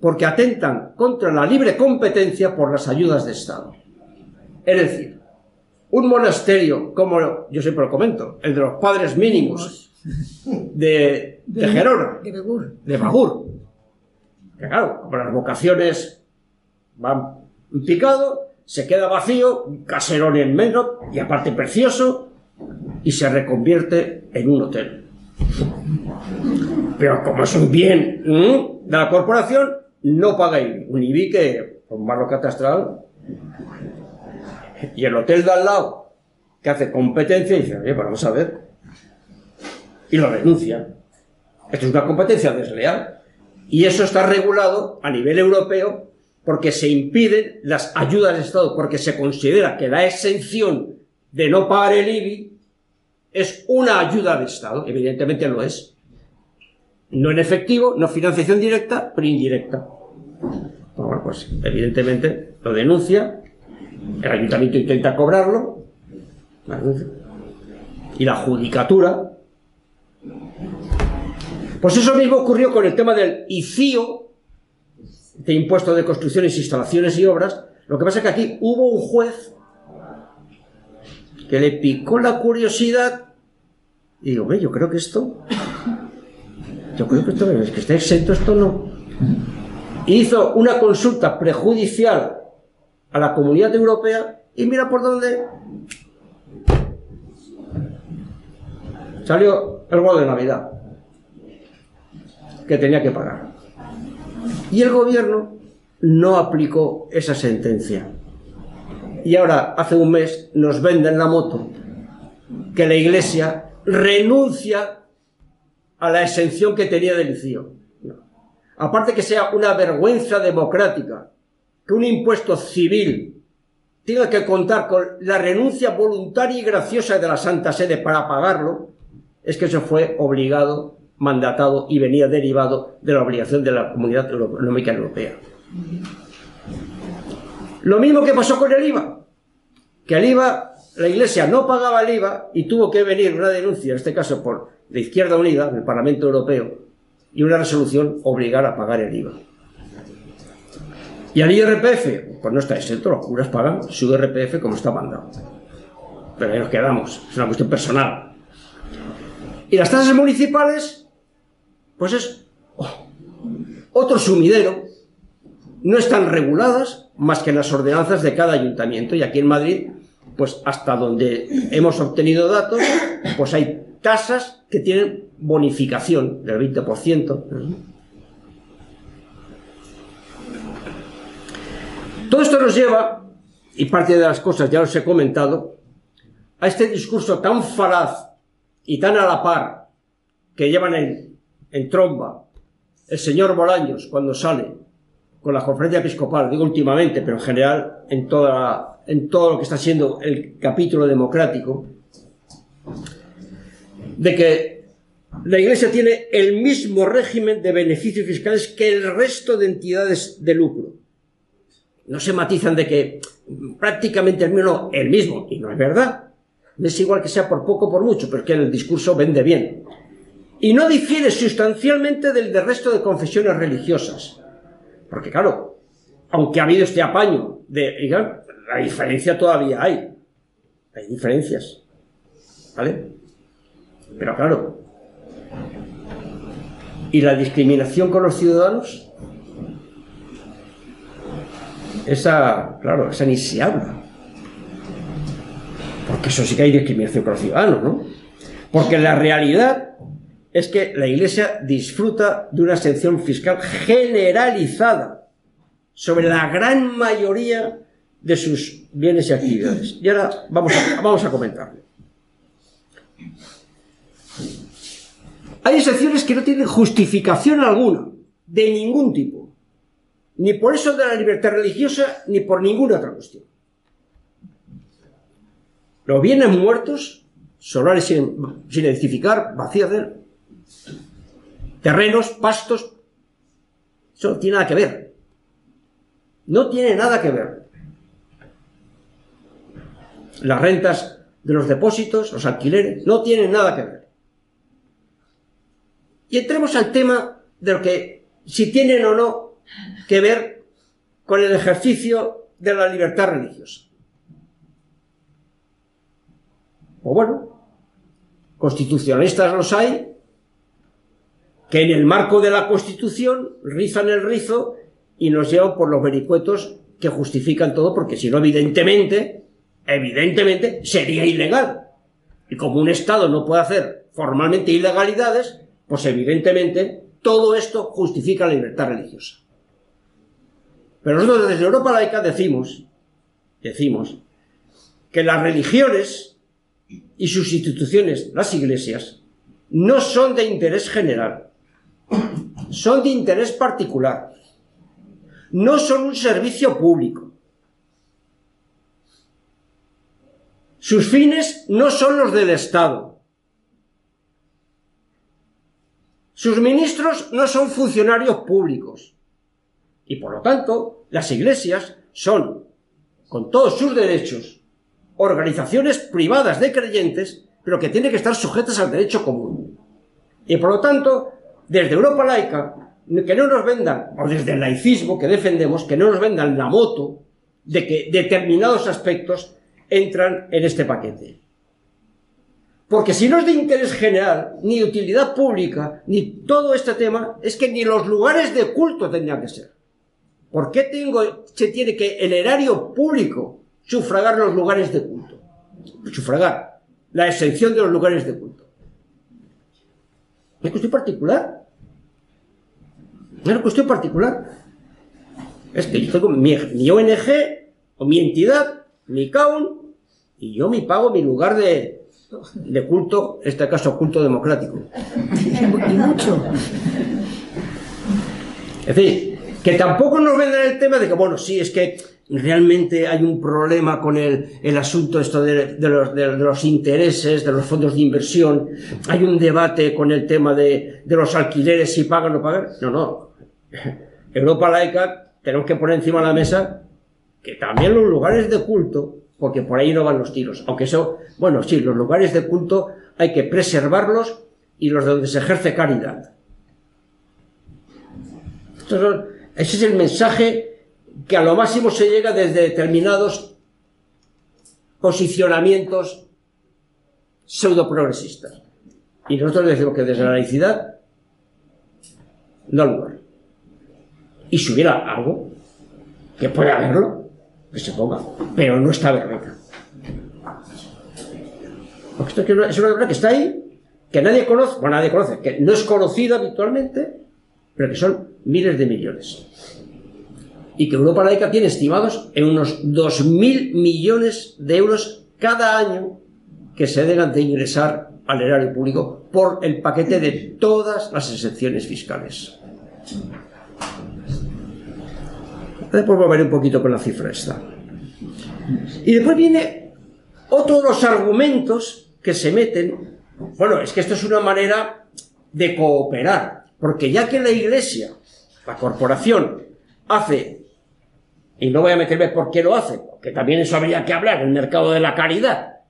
porque atentan contra la libre competencia por las ayudas de Estado. Es decir, un monasterio, como yo siempre lo comento, el de los padres mínimos de, de Gerona, de Bagur, que claro, las vocaciones van picado, se queda vacío, un caserón en medio, y aparte precioso, y se reconvierte en un hotel. Pero como es un bien de la corporación, no paga IBI. Un IBI que, con barro catastral, y el hotel de al lado, que hace competencia, dice, oye, pues vamos a ver. Y lo denuncia. Esto es una competencia desleal. Y eso está regulado a nivel europeo porque se impiden las ayudas de Estado, porque se considera que la exención de no pagar el IBI es una ayuda de Estado. Evidentemente lo es. No en efectivo, no financiación directa, pero indirecta. Bueno, pues evidentemente lo denuncia, el ayuntamiento intenta cobrarlo, y la judicatura. Pues eso mismo ocurrió con el tema del ICIO, de impuesto de construcciones, instalaciones y obras. Lo que pasa es que aquí hubo un juez que le picó la curiosidad y digo, yo creo que esto yo creo que esto es que está exento, esto no. Hizo una consulta prejudicial a la comunidad europea y mira por dónde salió el gol de Navidad que tenía que pagar. Y el gobierno no aplicó esa sentencia. Y ahora, hace un mes, nos venden la moto que la Iglesia renuncia a la exención que tenía del ICIO. Aparte que sea una vergüenza democrática, que un impuesto civil tenga que contar con la renuncia voluntaria y graciosa de la Santa Sede para pagarlo, es que eso fue obligado, mandatado y venía derivado de la obligación de la Comunidad Económica Europea. Lo mismo que pasó con el IVA, que el IVA, la Iglesia no pagaba el IVA y tuvo que venir una denuncia, en este caso por de Izquierda Unida, del Parlamento Europeo, y una resolución obligar a pagar el IVA. Y al IRPF, pues no está exento, los curas pagan su IRPF como está mandado. Pero ahí nos quedamos, es una cuestión personal. Y las tasas municipales, pues es oh, otro sumidero, no están reguladas más que las ordenanzas de cada ayuntamiento. Y aquí en Madrid, pues hasta donde hemos obtenido datos, pues hay tasas que tienen bonificación del 20%. Todo esto nos lleva, y parte de las cosas ya os he comentado, a este discurso tan falaz y tan a la par que llevan en, tromba el señor Bolaños cuando sale con la conferencia episcopal, digo últimamente, pero en general en, toda, en todo lo que está siendo el capítulo democrático, de que la Iglesia tiene el mismo régimen de beneficios fiscales que el resto de entidades de lucro no se matizan de que prácticamente el mismo, el mismo, y no es verdad. Es igual que sea por poco o por mucho, pero que el discurso vende bien. Y no difiere sustancialmente del del resto de confesiones religiosas. Porque claro, aunque ha habido este apaño de, la diferencia todavía hay. Hay diferencias. ¿Vale? Pero claro. ¿Y la discriminación con los ciudadanos? esa, claro, esa ni se habla. Porque eso sí que hay discriminación con los ciudadanos, ¿no? Porque la realidad es que la Iglesia disfruta de una exención fiscal generalizada sobre la gran mayoría de sus bienes y actividades. Y ahora vamos a, vamos comentarlo. Hay excepciones que no tienen justificación alguna, de ningún tipo ni por eso de la libertad religiosa, ni por ninguna otra cuestión. Los bienes muertos, solares sin, sin edificar, vacíos de terrenos, pastos, eso no tiene nada que ver. No tiene nada que ver. Las rentas de los depósitos, los alquileres, no tienen nada que ver. Y entremos al tema de lo que, si tienen o no que ver con el ejercicio de la libertad religiosa. Pues bueno, constitucionalistas los hay, que en el marco de la Constitución rizan el rizo y nos llevan por los vericuetos que justifican todo, porque si no, evidentemente, evidentemente, sería ilegal. Y como un Estado no puede hacer formalmente ilegalidades, pues evidentemente todo esto justifica la libertad religiosa. Pero nosotros desde Europa laica decimos, decimos, que las religiones y sus instituciones, las iglesias, no son de interés general, son de interés particular, no son un servicio público. Sus fines no son los del Estado. Sus ministros no son funcionarios públicos. Y por lo tanto, las iglesias son, con todos sus derechos, organizaciones privadas de creyentes, pero que tienen que estar sujetas al derecho común. Y por lo tanto, desde Europa laica, que no nos vendan, o desde el laicismo que defendemos, que no nos vendan la moto de que determinados aspectos entran en este paquete. Porque si no es de interés general, ni utilidad pública, ni todo este tema, es que ni los lugares de culto tendrían que ser. ¿Por qué se tiene que el erario público sufragar los lugares de culto? Sufragar la exención de los lugares de culto. ¿Es cuestión particular? ¿Es una cuestión particular? Es que yo tengo mi, ONG o mi entidad, mi CAUN, y yo me pago mi lugar de, de culto, en este caso culto democrático. Y mucho. Es decir, que tampoco nos vendan el tema de que, bueno, sí, es que realmente hay un problema con el, el asunto esto de, los, de, los, intereses, de los fondos de inversión, hay un debate con el tema de, de los alquileres, si pagan o no pagan. No, no. *laughs* Europa laica, tenemos que poner encima de la mesa que también los lugares de culto, porque por ahí no van los tiros, aunque eso, bueno, sí, los lugares de culto hay que preservarlos y los de donde se ejerce caridad. ese es el mensaje que a lo máximo se llega desde determinados posicionamientos pseudo progresistas. Y nosotros decimos que desde la laicidad no lugar. Y si hubiera algo, que puede haberlo, que se ponga, pero no está Berbeca. Porque esto es una verdad que está ahí, que nadie conoce, bueno, nadie conoce, que no es conocida habitualmente, pero que son miles de millones. Y que Europa laica tiene estimados en unos 2.000 millones de euros cada año que se deben de ingresar al erario público por el paquete de todas las excepciones fiscales. Después volveré un poquito con la cifra esta. Y después viene otro de los argumentos que se meten. Bueno, es que esto es una manera de cooperar, porque ya que la Iglesia, la corporación, hace, y no voy a meterme por qué lo hace, porque también eso habría que hablar, el mercado de la caridad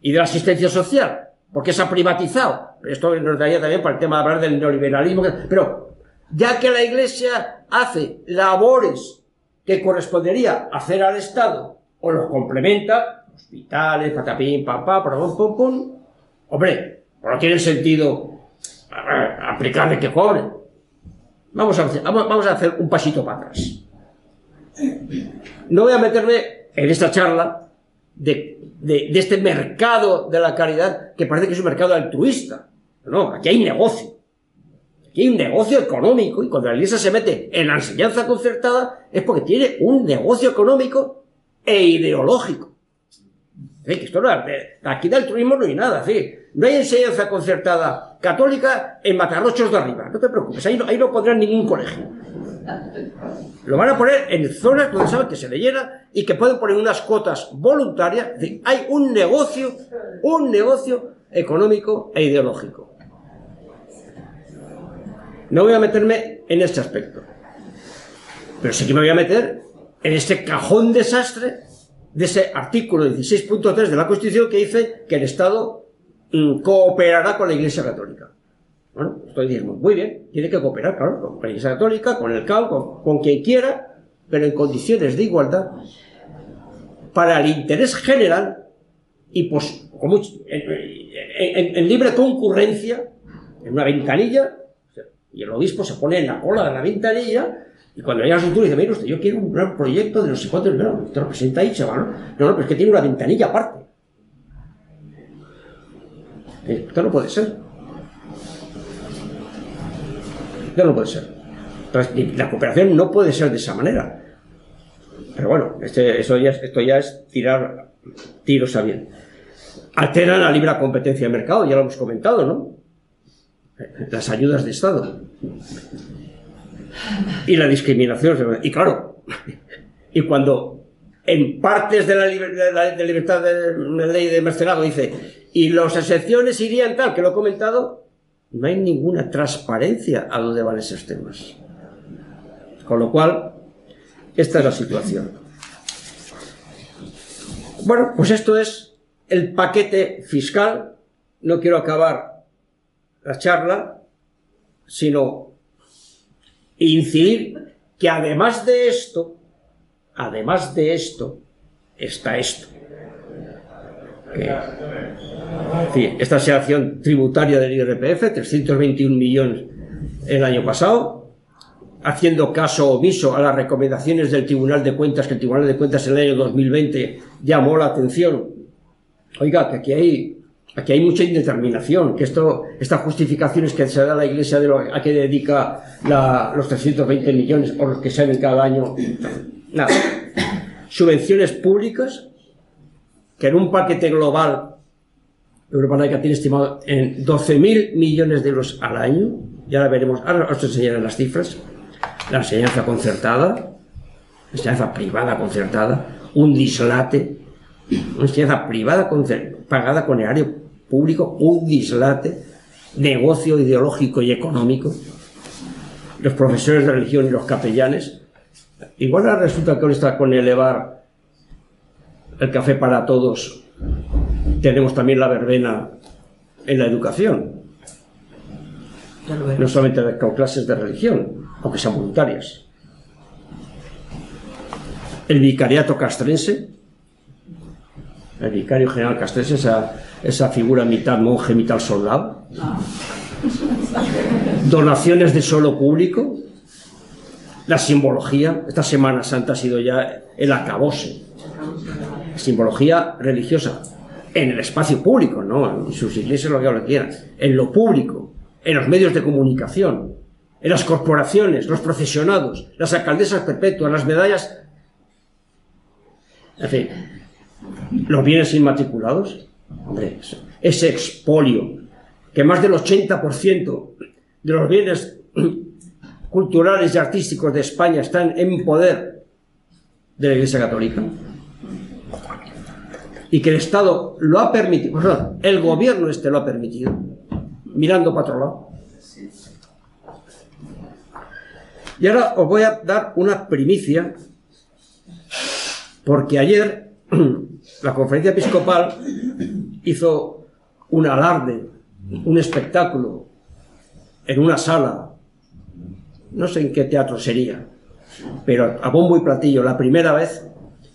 y de la asistencia social, porque se ha privatizado. Esto nos daría también para el tema de hablar del neoliberalismo, pero ya que la Iglesia hace labores que correspondería hacer al Estado o los complementa, hospitales, patapín, papá, pum, pum, pum, hombre, no tiene sentido eh, aplicarle que cobre. Vamos a, hacer, un pasito para atrás. No voy a meterme en esta charla de, de, de, este mercado de la caridad que parece que es un mercado altruista. No, aquí hay negocio. Aquí hay un negocio económico y cuando la iglesia se mete en la enseñanza concertada es porque tiene un negocio económico e ideológico. Esto no, aquí del turismo no hay nada. No hay enseñanza concertada católica en Matarrochos de arriba. No te preocupes, ahí no, pondrán ningún colegio. Lo van a poner en zonas donde saben que se le llena y que pueden poner unas cuotas voluntarias. hay un negocio, un negocio económico e ideológico. No voy a meterme en este aspecto. Pero sí que me voy a meter en este cajón desastre de ese artículo 16.3 de la Constitución que dice que el Estado mm, cooperará con la Iglesia Católica. Bueno, estoy diciendo, muy bien, tiene que cooperar, claro, con la Iglesia Católica, con el CAO, con, quien quiera, pero en condiciones de igualdad, para el interés general y pues en, libre concurrencia, en una ventanilla, y el obispo se pone en la cola de la ventanilla y cuando llega a su turno dice, mire usted, yo quiero un gran proyecto de no sé cuántos, no, usted lo presenta ahí, se ¿no? No, no, pero es que tiene una ventanilla aparte. Eh, esto no puede ser. Esto no puede ser. Entonces, la cooperación no puede ser de esa manera. Pero bueno, este, eso ya, esto ya es tirar tiros a bien. Alteran la libre competencia de mercado, ya lo hemos comentado, ¿no? Las ayudas de Estado y la discriminación. Y claro, y cuando en partes de la, de libertad de la ley de Mercenado dice, y las excepciones irían tal, que lo he comentado, no hay ninguna transparencia a dónde van esos temas. Con lo cual, esta es la situación. Bueno, pues esto es el paquete fiscal. No quiero acabar la charla, sino incidir que además de esto, además de esto, está esto. esta sección tributaria del IRPF, 321 millones el año pasado, haciendo caso omiso a las recomendaciones del Tribunal de Cuentas, que el Tribunal de Cuentas en el año 2020 llamó la atención. Oiga, que aquí hay Aquí hay mucha indeterminación, que esto, estas justificaciones que se da a la Iglesia de lo, a que dedica los 320 millones o los que salen cada año, nada. Subvenciones públicas, que en un paquete global Europa Laica tiene estimado en 12.000 millones de euros al año, ya la veremos, ahora os enseñaré las cifras, la enseñanza concertada, la enseñanza privada concertada, un dislate, una enseñanza privada pagada con erario público, un dislate, negocio ideológico y económico, los profesores de religión y los capellanes. Igual resulta que ahora está con elevar el café para todos, tenemos también la verbena en la educación. no solamente con clases de religión, aunque sean voluntarias. El vicariato castrense, el vicario general castrense, esa, esa figura mitad monje, mitad soldado. Donaciones de solo público, la simbología. Esta Semana Santa ha sido ya el acabose. Simbología religiosa en el espacio público, no en sus iglesias, lo que lo quieran, en lo público, en los medios de comunicación, en las corporaciones, los procesionados, las alcaldesas perpetuas, las medallas. En fin, los bienes inmatriculados, hombre, ese expolio, que más del 80% de los bienes *clears throat* culturales y artísticos de España están en poder de la Iglesia Católica y que el Estado lo ha permitido, el gobierno este lo ha permitido, mirando para otro lado. Y ahora os voy a dar una primicia, porque ayer *clears throat* la conferencia episcopal hizo un alarde, un espectáculo en una sala, no sé en qué teatro sería, pero a bombo y platillo, la primera vez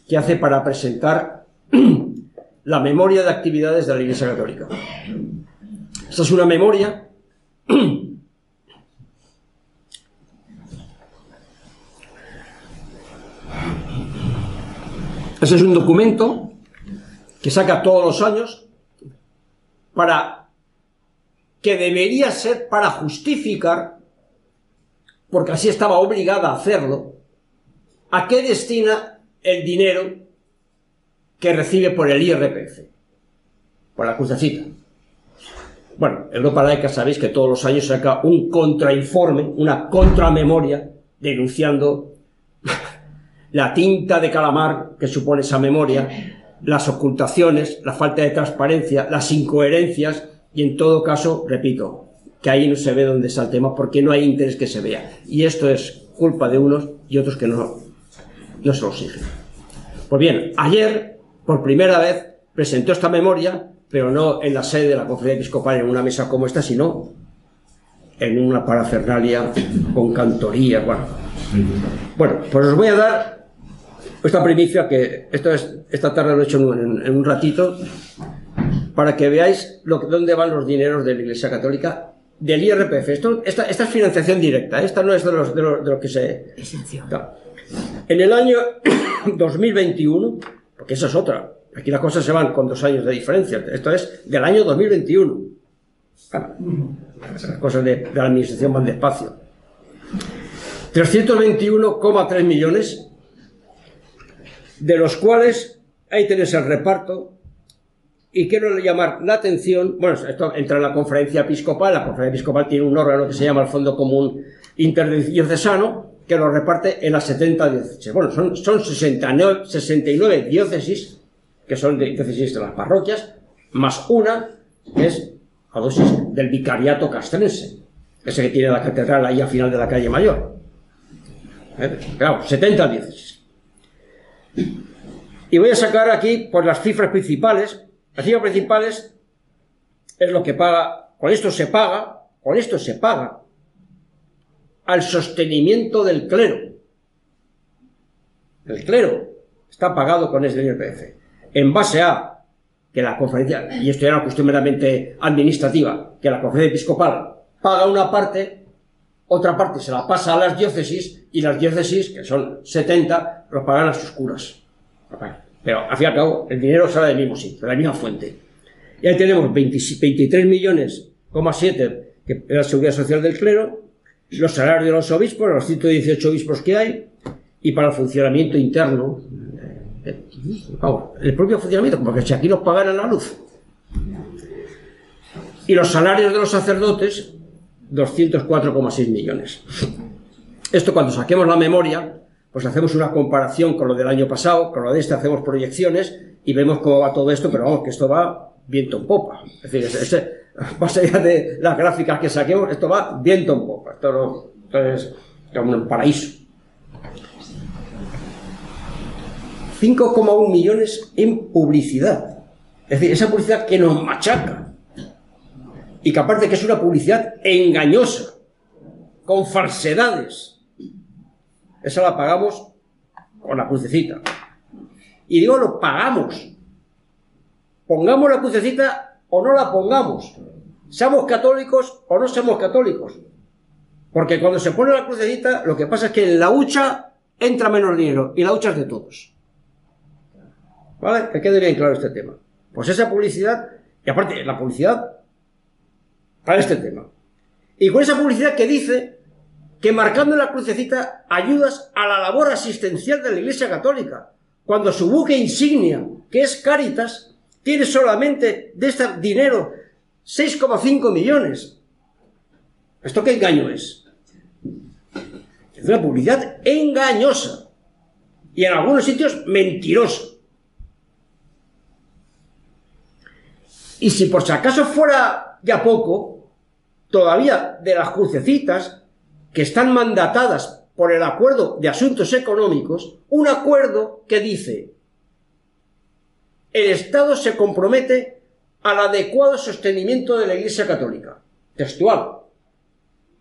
que hace para presentar *clears throat* la memoria de actividades de la Iglesia Católica. Esta es una memoria *clears throat* Ese es un documento que saca todos los años para que debería ser para justificar, porque así estaba obligada a hacerlo, a qué destina el dinero que recibe por el IRPF, por la crucecita. Bueno, Europa Laica sabéis que todos los años saca un contrainforme, una contramemoria, denunciando *laughs* la tinta de calamar que supone esa memoria, las ocultaciones, la falta de transparencia, las incoherencias y en todo caso, repito, que ahí no se ve dónde está el tema porque no hay interés que se vea. Y esto es culpa de unos y otros que no, no se lo exigen. Pues bien, ayer, por primera vez, presentó esta memoria, pero no en la sede de la conferencia episcopal en una mesa como esta, sino en una parafernalia con cantoría. Bueno, bueno pues os voy a dar esta primicia que esto es, esta tarde lo he hecho en, un ratito para que veáis lo, dónde van los dineros de la Iglesia Católica del IRPF. Esto, esta, esta es financiación directa, esta no es de, los, de, lo que se... En el año *coughs* 2021, porque esa es otra, aquí las cosas se van con dos años de diferencia, esto es del año 2021. las cosas de, de la administración van despacio. 321,3 millones de los cuales ahí tenéis el reparto, y quiero llamar la atención, bueno, esto entra en la conferencia episcopal, la conferencia episcopal tiene un órgano que se llama el Fondo Común Interdiocesano, que lo reparte en las 70 diócesis. Bueno, son, son 69, 69 diócesis, que son diócesis de las parroquias, más una, que es a dosis del vicariato castrense, ese que tiene la catedral ahí al final de la calle Mayor. ¿Eh? Claro, 70 diócesis. Y voy a sacar aquí pues, las cifras principales. Las cifras principales es lo que paga, con esto se paga, con esto se paga al sostenimiento del clero. El clero está pagado con este IRPF. En base a que la conferencia, y esto era una cuestión meramente administrativa, que la conferencia episcopal paga una parte, otra parte se la pasa a las diócesis y las diócesis, que son 70, lo pagan a sus curas. Pero al fin y al cabo, el dinero sale del mismo sitio, de la misma fuente. Y ahí tenemos 23 millones, 7, que la seguridad social del clero, los salarios de los obispos, los 118 obispos que hay, y para el funcionamiento interno, eh, el propio funcionamiento, porque si aquí nos pagaran la luz. Y los salarios de los sacerdotes, 204,6 millones. Esto cuando saquemos la memoria, pues hacemos una comparación con lo del año pasado, con lo de este hacemos proyecciones y vemos cómo va todo esto, pero vamos, que esto va viento en popa. Es decir, más allá de las gráficas que saquemos, esto va viento en popa. Esto, es como un paraíso. 5,1 millones en publicidad. Es decir, esa publicidad que nos machaca y que aparte que es una publicidad engañosa, con falsedades, esa la pagamos con la crucecita. Y digo, lo pagamos. Pongamos la crucecita o no la pongamos. Seamos católicos o no seamos católicos. Porque cuando se pone la crucecita, lo que pasa es que en la hucha entra menos dinero y la hucha es de todos. ¿Vale? Que quede bien claro este tema. Pues esa publicidad, y aparte, la publicidad para este tema. Y con esa publicidad que dice que marcando la crucecita ayudas a la labor asistencial de la Iglesia Católica, cuando su buque insignia, que es Cáritas, tiene solamente de este dinero 6,5 millones. ¿Esto qué engaño es? Es una publicidad engañosa y en algunos sitios mentirosa. Y si por si acaso fuera ya poco, todavía de las crucecitas que están mandatadas por el acuerdo de asuntos económicos, un acuerdo que dice el Estado se compromete al adecuado sostenimiento de la Iglesia Católica, textual,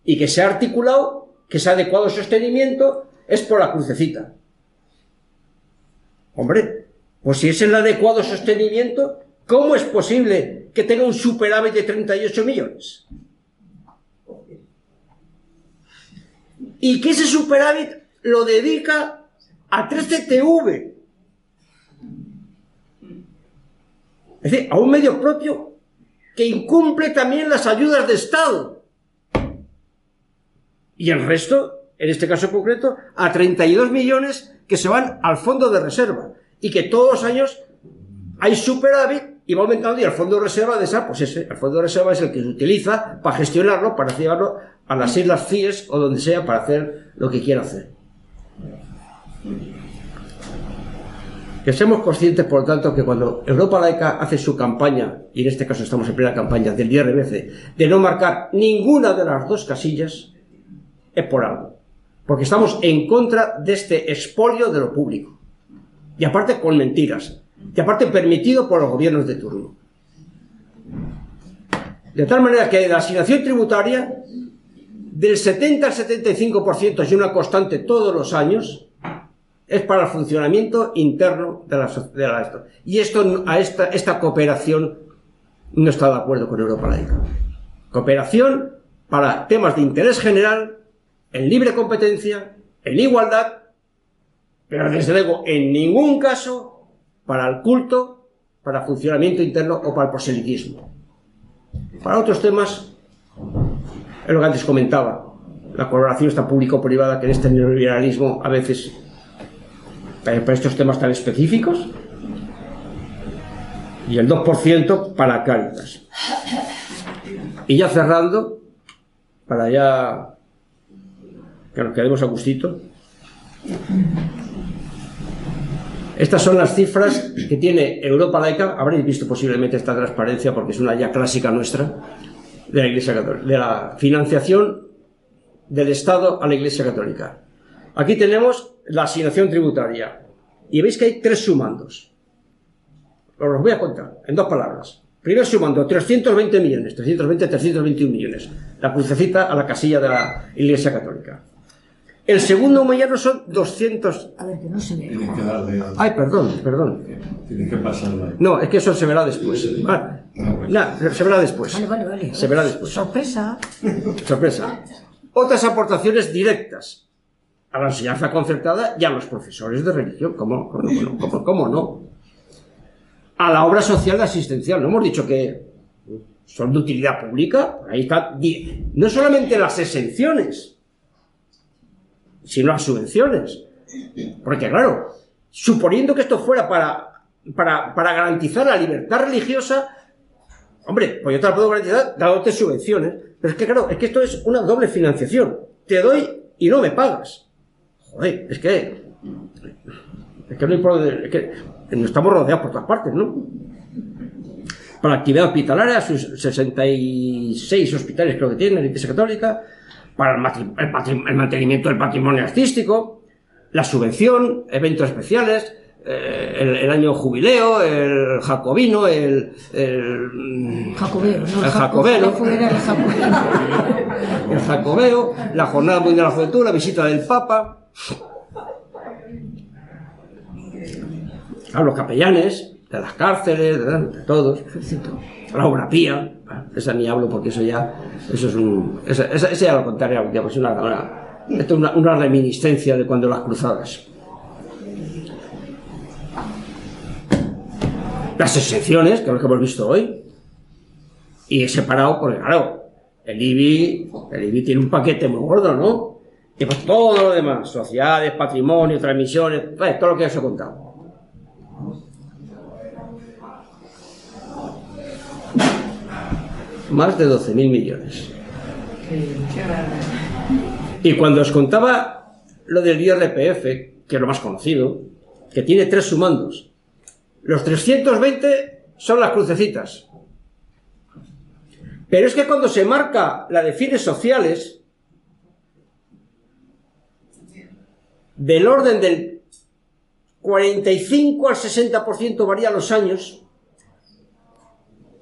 y que se ha articulado que ese adecuado sostenimiento es por la crucecita. Hombre, pues si es el adecuado sostenimiento, ¿cómo es posible que tenga un superávit de 38 millones? Y que ese superávit lo dedica a 13TV. Es decir, a un medio propio que incumple también las ayudas de Estado. Y el resto, en este caso concreto, a 32 millones que se van al fondo de reserva. Y que todos los años hay superávit y va aumentando y el fondo de reserva de esa, pues ese, el fondo de reserva es el que se utiliza para gestionarlo, para llevarlo a las islas CIES o donde sea para hacer lo que quiera hacer. Que seamos conscientes, por lo tanto, que cuando Europa Laica hace su campaña, y en este caso estamos en plena campaña del IRBC, de no marcar ninguna de las dos casillas, es por algo. Porque estamos en contra de este expolio de lo público. Y aparte con mentiras y aparte permitido por los gobiernos de turno. De tal manera que la asignación tributaria, del 70 al 75% y una constante todos los años, es para el funcionamiento interno de la, de Y esto, a esta, esta cooperación no está de acuerdo con Europa Laica. Cooperación para temas de interés general, en libre competencia, en igualdad, pero desde luego en ningún caso para el culto, para funcionamiento interno o para el proselitismo. Para otros temas, es lo que antes comentaba, la colaboración está público-privada que en este neoliberalismo a veces, para estos temas tan específicos, y el 2% para Cáritas. Y ya cerrando, para ya que nos quedemos a gustito, estas son las cifras que tiene Europa laica. Habréis visto posiblemente esta transparencia porque es una ya clásica nuestra de la Iglesia Católica, de la financiación del Estado a la Iglesia Católica. Aquí tenemos la asignación tributaria y veis que hay tres sumandos. Os los voy a contar en dos palabras. Primer sumando 320 millones, 320, 321 millones. La crucecita a la casilla de la Iglesia Católica. El segundo mañana son 200. A ver, que no se ve. Que darle al- Ay, perdón, perdón. Tiene que pasarla. No, es que eso se verá después. Ah, no, se verá después. Vale, vale, vale. Se verá después. Sorpresa. Sorpresa. Otras aportaciones directas a la enseñanza concertada y a los profesores de religión. ¿Cómo, cómo, cómo- cómo- cómo no? A la obra social asistencial. No hemos dicho que son de utilidad pública. Ahí está. No solamente las exenciones, sino las subvenciones. Porque claro, suponiendo que esto fuera para, para, para garantizar la libertad religiosa, hombre, pues yo te la puedo garantizar dándote subvenciones. Pero es que claro, es que esto es una doble financiación. Te doy y no me pagas. Joder, es que... Es que no dónde- es que estamos rodeados por todas partes, ¿no? Para actividad hospitalaria, sus 66 hospitales creo que tiene la Iglesia Católica, para el, el mantenimiento del patrimonio artístico, la subvención, eventos especiales, eh, el, el año jubileo, el jacobino, el, el, Jacobeo, no, el jacobero, Jacobeo. *laughs* El la jornada mundial de la juventud, la visita del Papa, claro, los capellanes, de las cárceles, de, de todos. Pía, esa ni hablo porque eso ya, eso es un, esa, esa, esa ya lo contaré algún día, pues una, una, esto es una, una reminiscencia de cuando las cruzadas. Las excepciones, que es lo que hemos visto hoy, y he separado, porque claro, el IBI, el IBI tiene un paquete muy gordo, ¿no? Y pues todo lo demás, sociedades, patrimonio, transmisiones, pues, todo lo que os he contado. Más de 12.000 millones. Y cuando os contaba lo del IRPF, que es lo más conocido, que tiene tres sumandos, los 320 son las crucecitas. Pero es que cuando se marca la de fines sociales, del orden del 45 al 60% varía los años,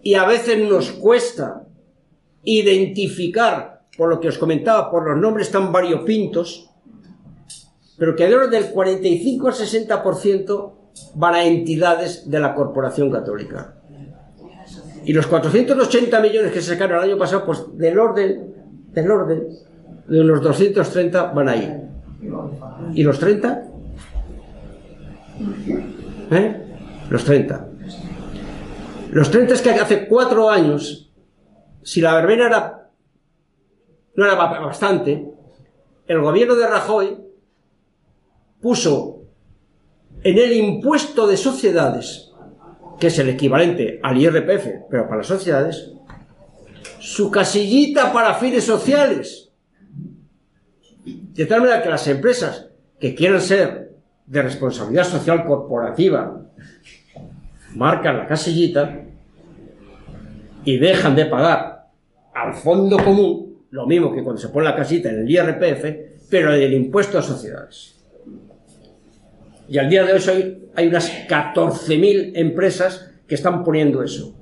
y a veces nos cuesta identificar, por lo que os comentaba, por los nombres tan variopintos, pero que orden del 45 al 60% van a entidades de la Corporación Católica. Y los 480 millones que se sacaron el año pasado, pues del orden, del orden, de unos 230 van ahí. ¿Y los 30? ¿Eh? Los 30. Los 30 es que hace cuatro años, si la verbena no era bastante, el gobierno de Rajoy puso en el impuesto de sociedades, que es el equivalente al IRPF, pero para las sociedades, su casillita para fines sociales. De tal manera que las empresas que quieran ser de responsabilidad social corporativa marcan la casillita y dejan de pagar al fondo común, lo mismo que cuando se pone la casita en el IRPF, pero en el impuesto a sociedades. Y al día de hoy hay, unas 14.000 empresas que están poniendo eso.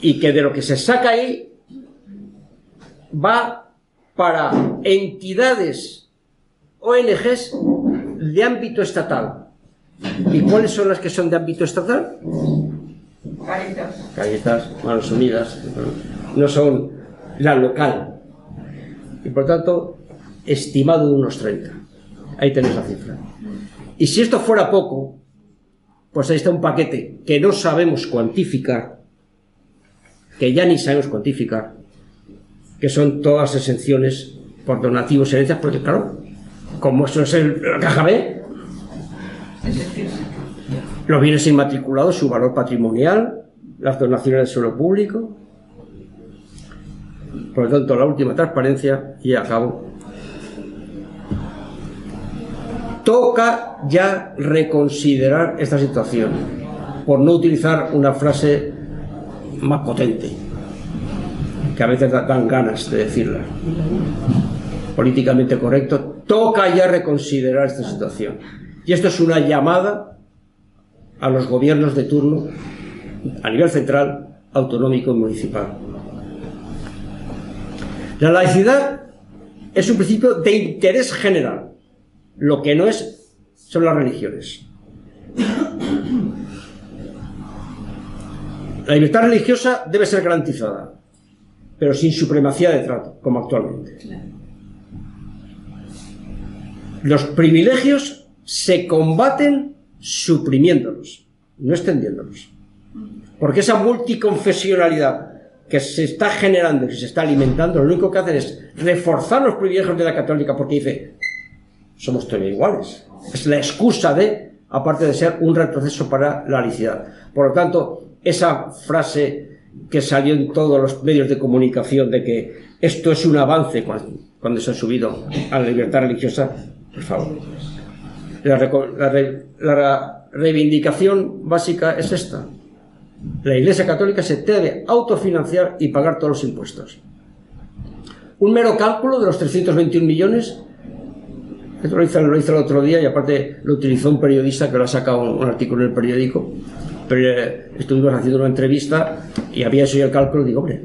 Y que de lo que se saca ahí va para entidades, ONGs de ámbito estatal. ¿Y cuáles son las que son de ámbito estatal? Caritas. Caritas, Manos Unidas, no son la local. Y por tanto, estimado de unos 30. Ahí tenéis la cifra. Y si esto fuera poco, pues ahí está un paquete que no sabemos cuantificar, que ya ni sabemos cuantificar, que son todas exenciones por donativos y herencias, porque claro, como eso es el, la caja B, los bienes inmatriculados, su valor patrimonial, las donaciones del suelo público. Por lo tanto, la última transparencia, y acabo. Toca ya reconsiderar esta situación, por no utilizar una frase más potente, que a veces dan ganas de decirla. Políticamente correcto, toca ya reconsiderar esta situación. Y esto es una llamada a los gobiernos de turno a nivel central, autonómico y municipal. La laicidad es un principio de interés general. Lo que no es son las religiones. La libertad religiosa debe ser garantizada, pero sin supremacía de trato, como actualmente. Los privilegios se combaten suprimiéndolos, no extendiéndolos. Porque esa multiconfesionalidad que se está generando, que se está alimentando, lo único que hacen es reforzar los privilegios de la católica porque dice, somos todos iguales. Es la excusa de, aparte de ser un retroceso para la laicidad. Por lo tanto, esa frase que salió en todos los medios de comunicación de que esto es un avance cuando, cuando se ha subido a la libertad religiosa, por favor. La, reivindicación básica es esta. La Iglesia Católica se debe autofinanciar y pagar todos los impuestos. Un mero cálculo de los 321 millones Esto lo hizo, el otro día y aparte lo utilizó un periodista que lo ha sacado un, artículo en el periódico. Estuvimos haciendo una entrevista y había hecho yo el cálculo digo, hombre,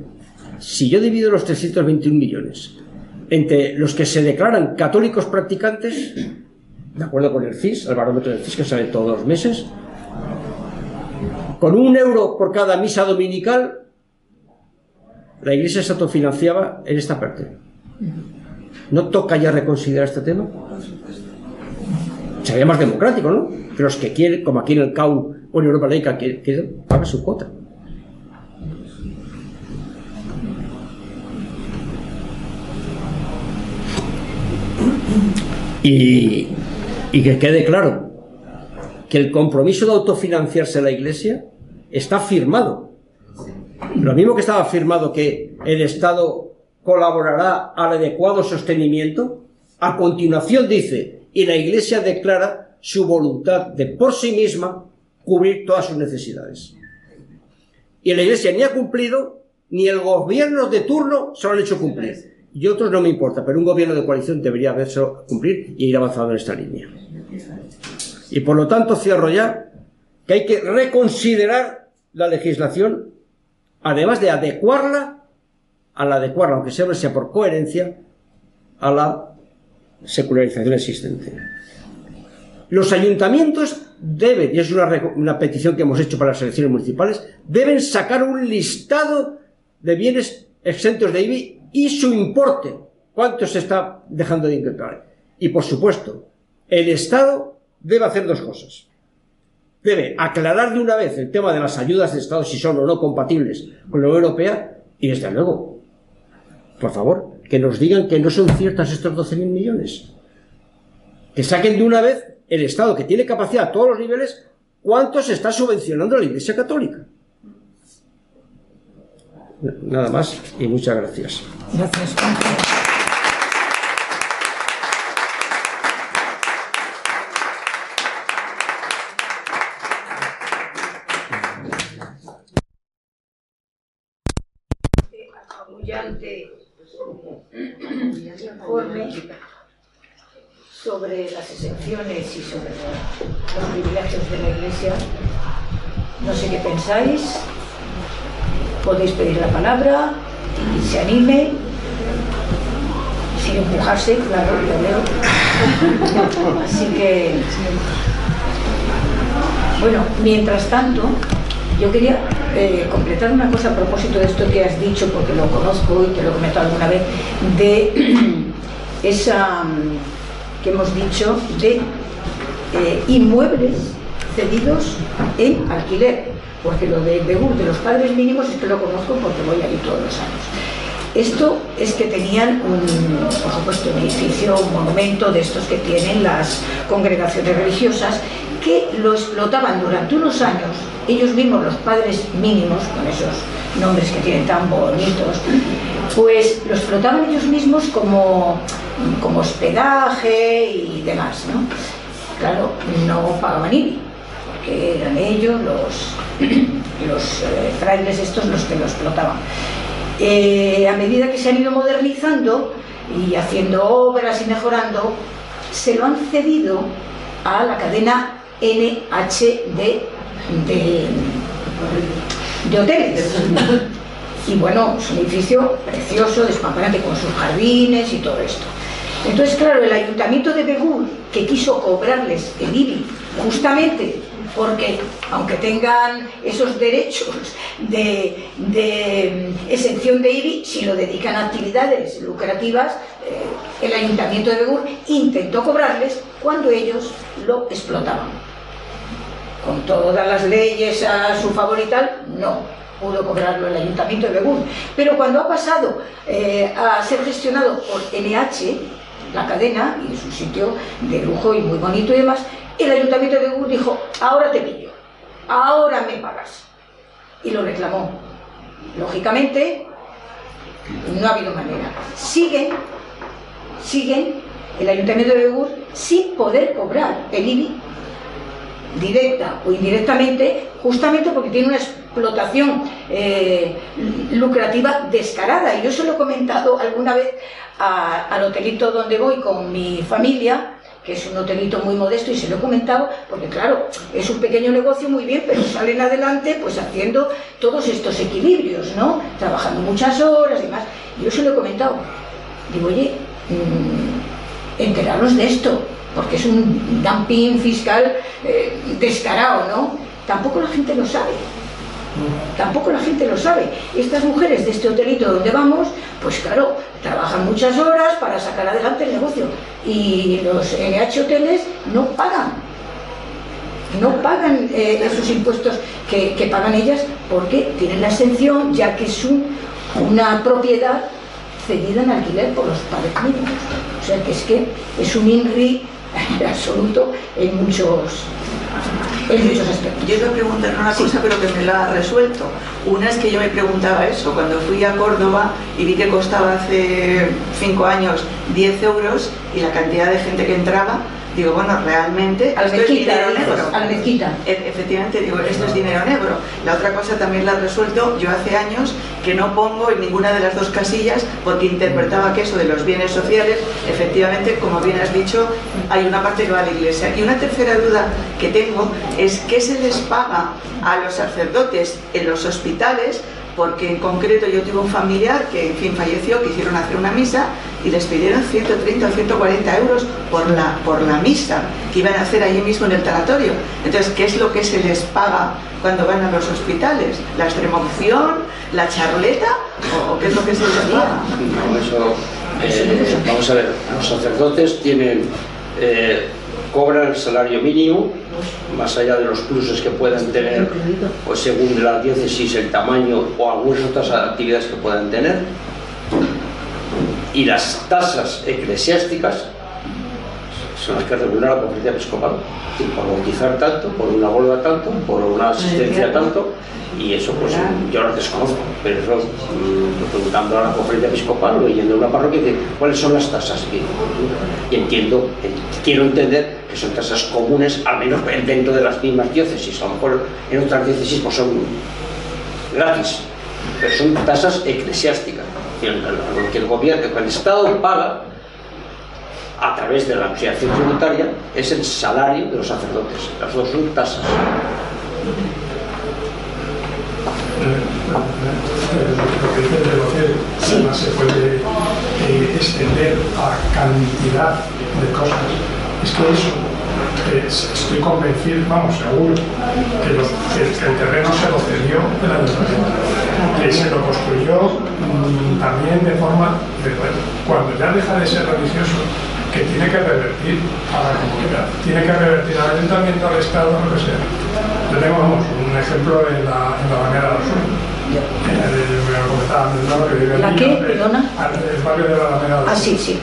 si yo divido los 321 millones entre los que se declaran católicos practicantes, de acuerdo con el CIS, el barómetro del CIS que sale todos los meses, con un euro por cada misa dominical, la iglesia se autofinanciaba en esta parte. ¿No toca ya reconsiderar este tema? Sería más democrático, ¿no? Que los que quieren, como aquí en el CAU o en Europa Laica, que, que su cuota. Y, y que quede claro que el compromiso de autofinanciarse la Iglesia está firmado. Lo mismo que estaba firmado que el Estado colaborará al adecuado sostenimiento, a continuación dice, y la Iglesia declara su voluntad de por sí misma cubrir todas sus necesidades. Y la Iglesia ni ha cumplido, ni el gobierno de turno se lo han hecho cumplir. Y otros no me importa, pero un gobierno de coalición debería haberse cumplir y ir avanzando en esta línea. Y por lo tanto cierro ya que hay que reconsiderar la legislación, además de adecuarla, al adecuarla, aunque sea, sea por coherencia, a la secularización existente. Los ayuntamientos deben, y es una, una, petición que hemos hecho para las elecciones municipales, deben sacar un listado de bienes exentos de IBI y su importe, cuánto se está dejando de incrementar. Y por supuesto, el Estado debe hacer dos cosas. Debe aclarar de una vez el tema de las ayudas de Estado, si son o no compatibles con la Unión Europea, y desde luego, por favor, que nos digan que no son ciertas estos 12.000 millones. Que saquen de una vez el Estado, que tiene capacidad a todos los niveles, cuánto se está subvencionando a la Iglesia Católica. Nada más y muchas gracias. Gracias. informe sobre las excepciones y sobre los privilegios de la Iglesia. No sé qué pensáis. Podéis pedir la palabra y se anime. Sin empujarse, claro, lo leo. *laughs* Así que, bueno, mientras tanto, yo quería eh, completar una cosa a propósito de esto que has dicho, porque lo conozco y te lo he comentado alguna vez, de *clears throat* esa que hemos dicho de eh, inmuebles cedidos en alquiler, porque lo de Begur, de los padres mínimos, es que lo conozco porque voy allí todos los años. Esto es que tenían, un, por supuesto, un edificio, un monumento de estos que tienen las congregaciones religiosas, que lo explotaban durante unos años, ellos mismos, los padres mínimos, con esos nombres que tienen tan bonitos, pues lo explotaban ellos mismos como, como hospedaje y demás, ¿no? Claro, no pagaban IBI, porque eran ellos los, *clears throat* los eh, frailes estos los que lo explotaban. Eh, a medida que se han ido modernizando y haciendo obras y mejorando, se lo han cedido a la cadena NHD de, de hoteles. Y bueno, es un edificio precioso, despampanante, con sus jardines y todo esto. Entonces, claro, el ayuntamiento de Begur, que quiso cobrarles el IBI, justamente porque aunque tengan esos derechos de, de, exención de IBI, si lo dedican a actividades lucrativas, eh, el ayuntamiento de Begur intentó cobrarles cuando ellos lo explotaban. Con todas las leyes a su favor y tal, no pudo cobrarlo el ayuntamiento de Begur. Pero cuando ha pasado eh, a ser gestionado por NH, la cadena, y es un sitio de lujo y muy bonito y demás, el ayuntamiento de Begur dijo, ahora te pillo, ahora me pagas. Y lo reclamó. Lógicamente, no ha habido manera. Siguen, siguen el ayuntamiento de Begur sin poder cobrar el IBI directa o indirectamente, justamente porque tiene una explotación eh, lucrativa descarada. Y yo se lo he comentado alguna vez al hotelito donde voy con mi familia que es un hotelito muy modesto y se lo he comentado, porque claro, es un pequeño negocio muy bien, pero salen adelante pues haciendo todos estos equilibrios, ¿no? Trabajando muchas horas y demás. Yo se lo he comentado. Digo, oye, mmm, enteraros de esto, porque es un dumping fiscal eh, descarado, ¿no? Tampoco la gente lo sabe. Tampoco la gente lo sabe. Estas mujeres de este hotelito donde vamos, pues claro, trabajan muchas horas para sacar adelante el negocio. Y los NH hoteles no pagan. No pagan eh, esos impuestos que, pagan ellas porque tienen la exención, ya que es un, una propiedad cedida en alquiler por los padres. O sea que es que es un INRI absoluto en muchos, en muchos aspectos. Yo a preguntar una cosa, pero que me la ha resuelto. Una es que yo me preguntaba eso, cuando fui a Córdoba y vi que costaba hace cinco años 10 euros y la cantidad de gente que entraba, digo, bueno, realmente esto mezquita, es dinero negro. E efectivamente, digo, esto es dinero negro. La otra cosa también la he resuelto yo hace años que no pongo en ninguna de las dos casillas porque interpretaba que eso de los bienes sociales, efectivamente, como bien has dicho, hay una parte que va a la iglesia. Y una tercera duda que tengo es qué se les paga a los sacerdotes en los hospitales porque en concreto yo tuve un familiar que en fin falleció, quisieron hacer una misa y les pidieron 130 o 140 euros por la, por la misa que iban a hacer allí mismo en el tanatorio. Entonces, ¿qué es lo que se les paga cuando van a los hospitales? ¿La extremoción? ¿La charleta? ¿O, qué es lo que se les paga? No, eso, eh, vamos a ver, los sacerdotes tienen, eh, cobran el salario mínimo, más allá de los pluses que puedan tener, pues según la diócesis, el tamaño o algunas otras actividades que puedan tener. Y las tasas eclesiásticas son las que regula la conferencia episcopal. Por bautizar tanto, por una boda tanto, por una asistencia tanto, y eso pues yo lo desconozco, pero eso mm, preguntando a la conferencia episcopal o yendo a una parroquia, dice, ¿cuáles son las tasas? Y, entiendo, quiero entender que son tasas comunes, al menos dentro de las mismas diócesis, a lo mejor en otras diócesis pues son gratis, pero son tasas eclesiásticas, lo que el gobierno, que el Estado paga a través de la asociación tributaria es el salario de los sacerdotes, las dos son tasas. lo que dice el se puede eh, extender a cantidad de cosas. Es que eso, eh, estoy convencido, vamos, seguro, que, el terreno se lo cedió el ayuntamiento, que se lo construyó mmm, también de forma, cuando ya deja de ser religioso, que tiene que revertir a la comunidad, tiene que revertir al ayuntamiento, al Estado, lo que sea. Vamos, un ejemplo en la, en la del Sur. Me lo ¿La qué? Perdona. El barrio de la Alameda Ah, sí, sí.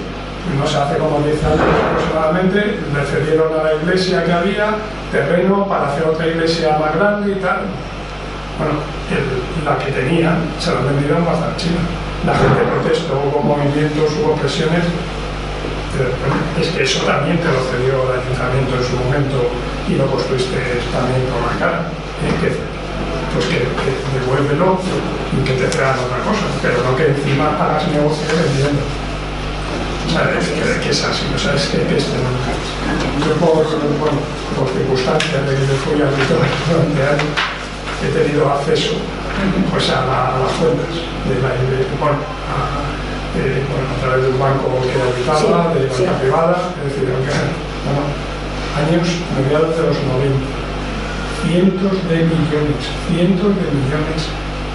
No sé, hace como 10 años aproximadamente, le cedieron a la iglesia que había terreno para hacer otra iglesia más grande y tal. Bueno, el- la que tenían se la vendieron a China. La gente protestó, hubo movimientos, hubo presiones. Es que eso también te lo cedió el ayuntamiento en su momento y lo construiste también por la cara. ¿eh? Que, pues que, que devuélvelo y que te traigan otra cosa, pero no que encima hagas negocio vendiendo. O sea, es que, que es así, o sea, es que, que es tremendo. Yo por, bueno, por circunstancias de que me fui a durante años, he tenido acceso pues, a, la- a las cuentas de la de- bueno, a, bueno, a través de un banco que habitaba, Sí, de sí. banca privada, es decir, aunque, bueno, años mediados de los 90, cientos de millones, cientos de millones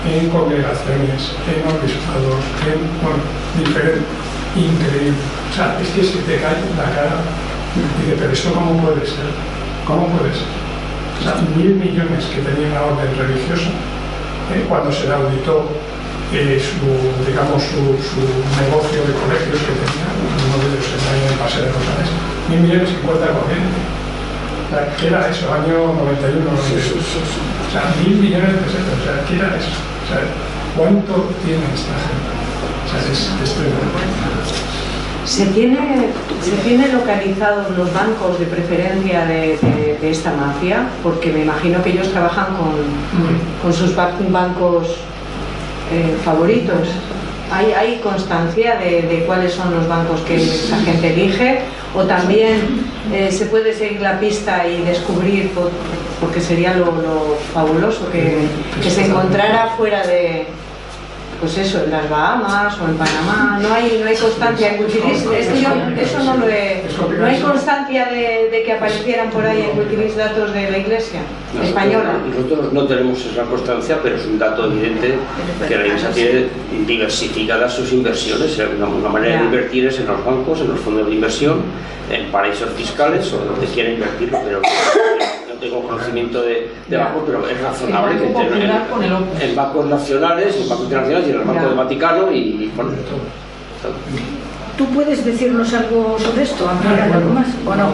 en congregaciones, en obispados, en, bueno, diferente, increíble. O sea, es que se te cae la cara y dice, pero esto cómo puede ser, cómo puede ser. O sea, mil millones que tenía la orden religiosa eh, cuando se le auditó eh, su, digamos, su, negocio de colegios que tenía, uno de ellos en el Paseo de Rosales, mil millones y cuenta corriente. Sea, ¿qué era eso? Año 91, 92. O sea, mil millones de pesetas. O sea, ¿qué era eso? O sea, ¿cuánto tiene esta gente? O sea, es, es tremendo. ¿Se tiene, ¿Se tiene localizados los bancos de preferencia de, de- de esta mafia? Porque me imagino que ellos trabajan con, con sus ba- bancos eh, favoritos. ¿Hay, constancia de, cuáles son los bancos que esa gente elige? ¿O también eh, se puede seguir la pista y descubrir, por- porque sería lo, lo fabuloso, que se encontrara fuera de, pues eso, en las Bahamas o en Panamá? No hay, no hay constancia en Wikileaks. Es que yo eso no lo he... ¿No hay constancia de, de que aparecieran por ahí en Wikileaks datos de la Iglesia española? Nosotros, no tenemos esa constancia, pero es un dato evidente que la Iglesia tiene diversificadas sus inversiones. Eh, Una, una manera de invertir es en los bancos, en los fondos de inversión, en paraísos fiscales o donde quiera invertirlo, pero no tengo conocimiento de, de bancos, pero es razonable que Banco en, el en bancos nacionales, en bancos internacionales y en el Banco Ya. del Vaticano y bueno, ¿Tú puedes decirnos algo sobre esto? ¿Ampliar algo más o no?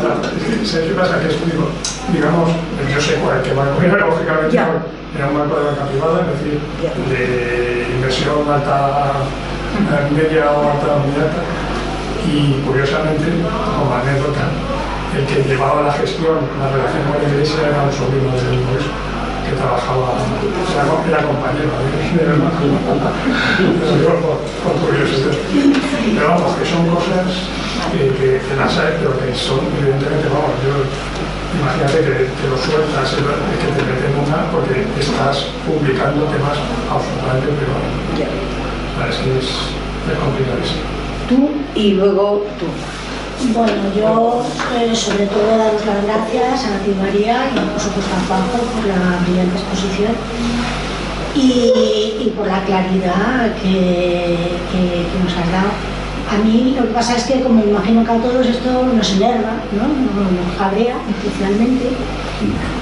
¿Sabes qué pasa? Que es, digo, digamos, yo sé cuál que banco era, lógicamente, Ya. era un banco de banca privada, es decir, Ya. de inversión alta, media o alta, alta. Y curiosamente, como anécdota, el que llevaba la gestión, la relación con la iglesia era un sobrino del obispo que trabajaba, era, era compañero de, de por, curiosidad. Pero vamos, que son cosas que, que, que las hay, pero que son, evidentemente, vamos, yo, imagínate que, que lo sueltas, que te meten una, porque estás publicando temas absolutamente privados. Es que es, es complicadísimo. Tú y luego tú. Bueno, yo eh, sobre todo daros las gracias a ti María y por supuesto a Juanjo por la brillante exposición y, y por la claridad que, que- nos has dado. A mí lo que pasa es que como imagino que a todos esto nos enerva, ¿no? nos, cabrea especialmente,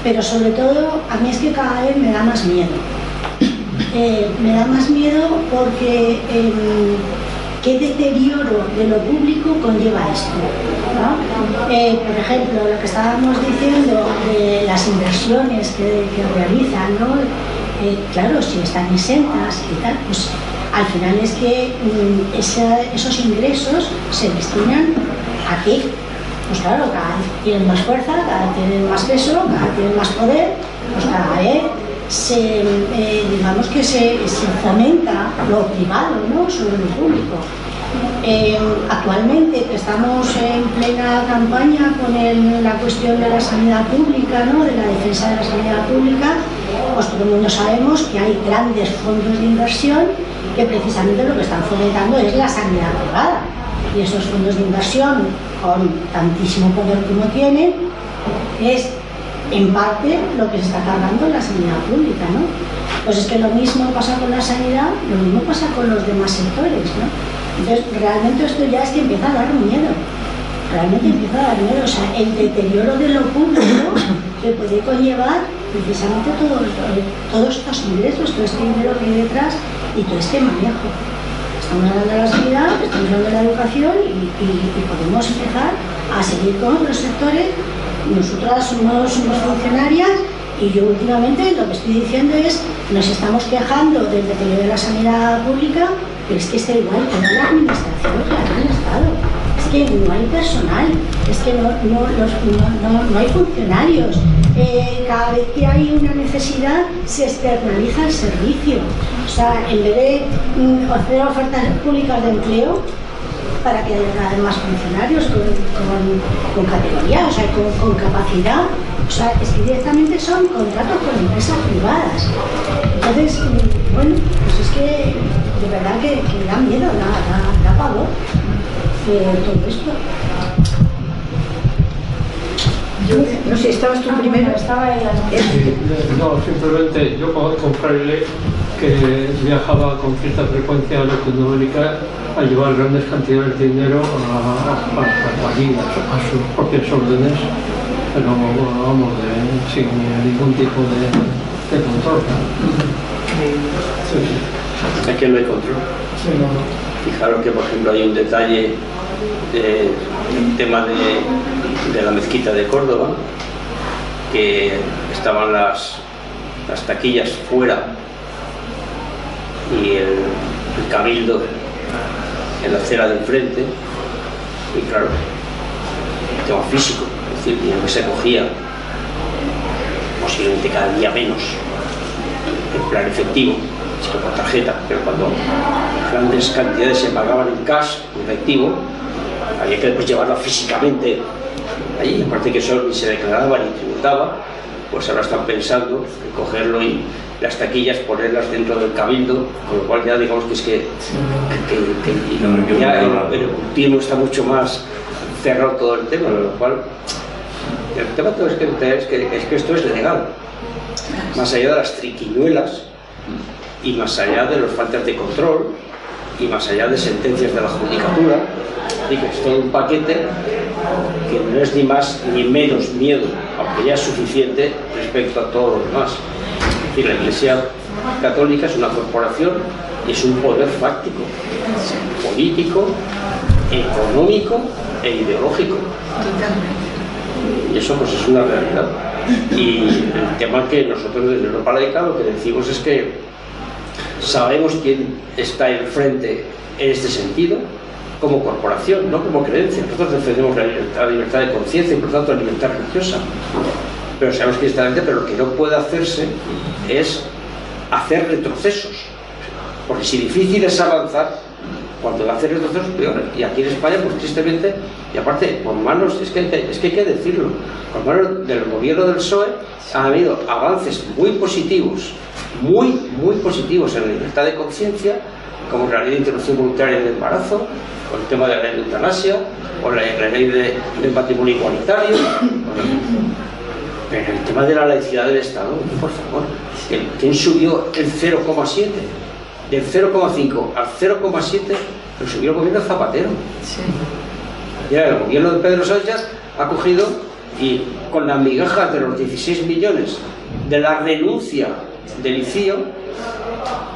pero sobre todo a mí es que cada vez me da más miedo. Eh, me da más miedo porque em, qué deterioro de lo público conlleva esto. ¿no? Eh, por ejemplo, lo que estábamos diciendo de las inversiones que, que realizan, ¿no? Eh, claro, si están exentas y tal, pues al final es que mm, esos ingresos se destinan a qué? Pues claro, cada vez tienen más fuerza, cada vez tienen más peso, cada vez tienen más poder, pues cada vez se, eh, digamos que se, fomenta lo privado ¿no? sobre lo público. Eh, actualmente estamos en plena campaña con la cuestión de la sanidad pública, ¿no? de la defensa de la sanidad pública, pues todo el mundo sabemos que hay grandes fondos de inversión que precisamente lo que están fomentando es la sanidad privada. Y esos fondos de inversión, con tantísimo poder como tienen, es en parte lo que se está cargando la sanidad pública, ¿no? Pues es que lo mismo pasa con la sanidad, lo mismo pasa con los demás sectores, ¿no? Entonces, realmente esto ya es que empieza a dar miedo, realmente empieza a dar miedo, o sea, el deterioro de lo público que puede conllevar precisamente todos, todos estos ingresos, todo este dinero que hay detrás y todo este manejo. Estamos hablando de la sanidad, estamos hablando de la educación y podemos empezar a seguir con otros sectores. Nosotras somos, funcionarias y yo últimamente lo que estoy diciendo es, nos estamos quejando del deterioro de la sanidad pública, pero es que está igual con la administración general del Estado. Es que no hay personal, es que no, no, los- no- no hay funcionarios. Eh, cada vez que hay una necesidad se externaliza el servicio. O sea, en vez de mm, hacer ofertas públicas de empleo, para que haya cada vez más funcionarios con, con- con categoría, o sea, con, con capacidad. O sea, es que directamente son contratos con empresas privadas. Entonces, bueno, pues es que de verdad que, que da miedo, da, da, da pavor eh, todo esto. No sé, estabas tú primero. Estaba en la... No, simplemente yo conozco un fraile que viajaba con cierta frecuencia a Latinoamérica a llevar grandes cantidades de dinero a, a, a- a, su- a sus propias órdenes, pero vamos, de- sin ningún tipo de, de control. Sí, sí. aquí no hay control. Fijaros que, por ejemplo, hay un detalle del tema de, de la mezquita de Córdoba, que estaban las, las taquillas fuera y el, el cabildo en la acera de enfrente, y claro, tema físico, es decir, dinero que se cogía posiblemente cada día menos, en plan efectivo, que por tarjeta, pero cuando grandes cantidades se pagaban en cash, en efectivo, había que después llevarla físicamente allí, aparte que eso ni se declaraba ni tributaba, pues ahora están pensando en cogerlo y las taquillas ponerlas dentro del cabildo, con lo cual ya digamos que es que, que- que- que ya el, el cultivo está mucho más cerrado todo el tema, con lo cual el tema todo es que, es que, es que esto es legal, más allá de las triquiñuelas y más allá de los faltas de control y más allá de sentencias de la judicatura, y que es todo un paquete que no es ni más ni menos miedo, aunque ya es suficiente respecto a todo lo demás. Decir, la Iglesia Católica es una corporación y es un poder fáctico, político, económico e ideológico. Y eso pues es una realidad. Y el tema que nosotros desde Europa Laica lo que decimos es que sabemos quién está enfrente en este sentido, como corporación, no como creencia. Nosotros defendemos la libertad, la libertad de conciencia y por tanto la libertad religiosa. Pero sabemos enfrente, pero lo que no puede hacerse es hacer retrocesos. Porque si difícil es avanzar, cuando hace retrocesos peor. Y aquí en España, pues tristemente, y aparte, por manos, es que, hay que- es que hay que decirlo, por manos del gobierno del PSOE ha habido avances muy positivos, muy, muy positivos en la libertad de conciencia, como la ley de interrupción voluntaria del embarazo, o el tema de la ley de eutanasia, o la, ley de, del matrimonio igualitario. Pero el tema de la laicidad del Estado, por favor, ¿quién- ¿quién subió el 0,7? Del 0,5 al 0,7 lo subió el gobierno Zapatero. Ya el gobierno de Pedro Sánchez ha cogido y con las migajas de los 16 millones de la renuncia del ICIO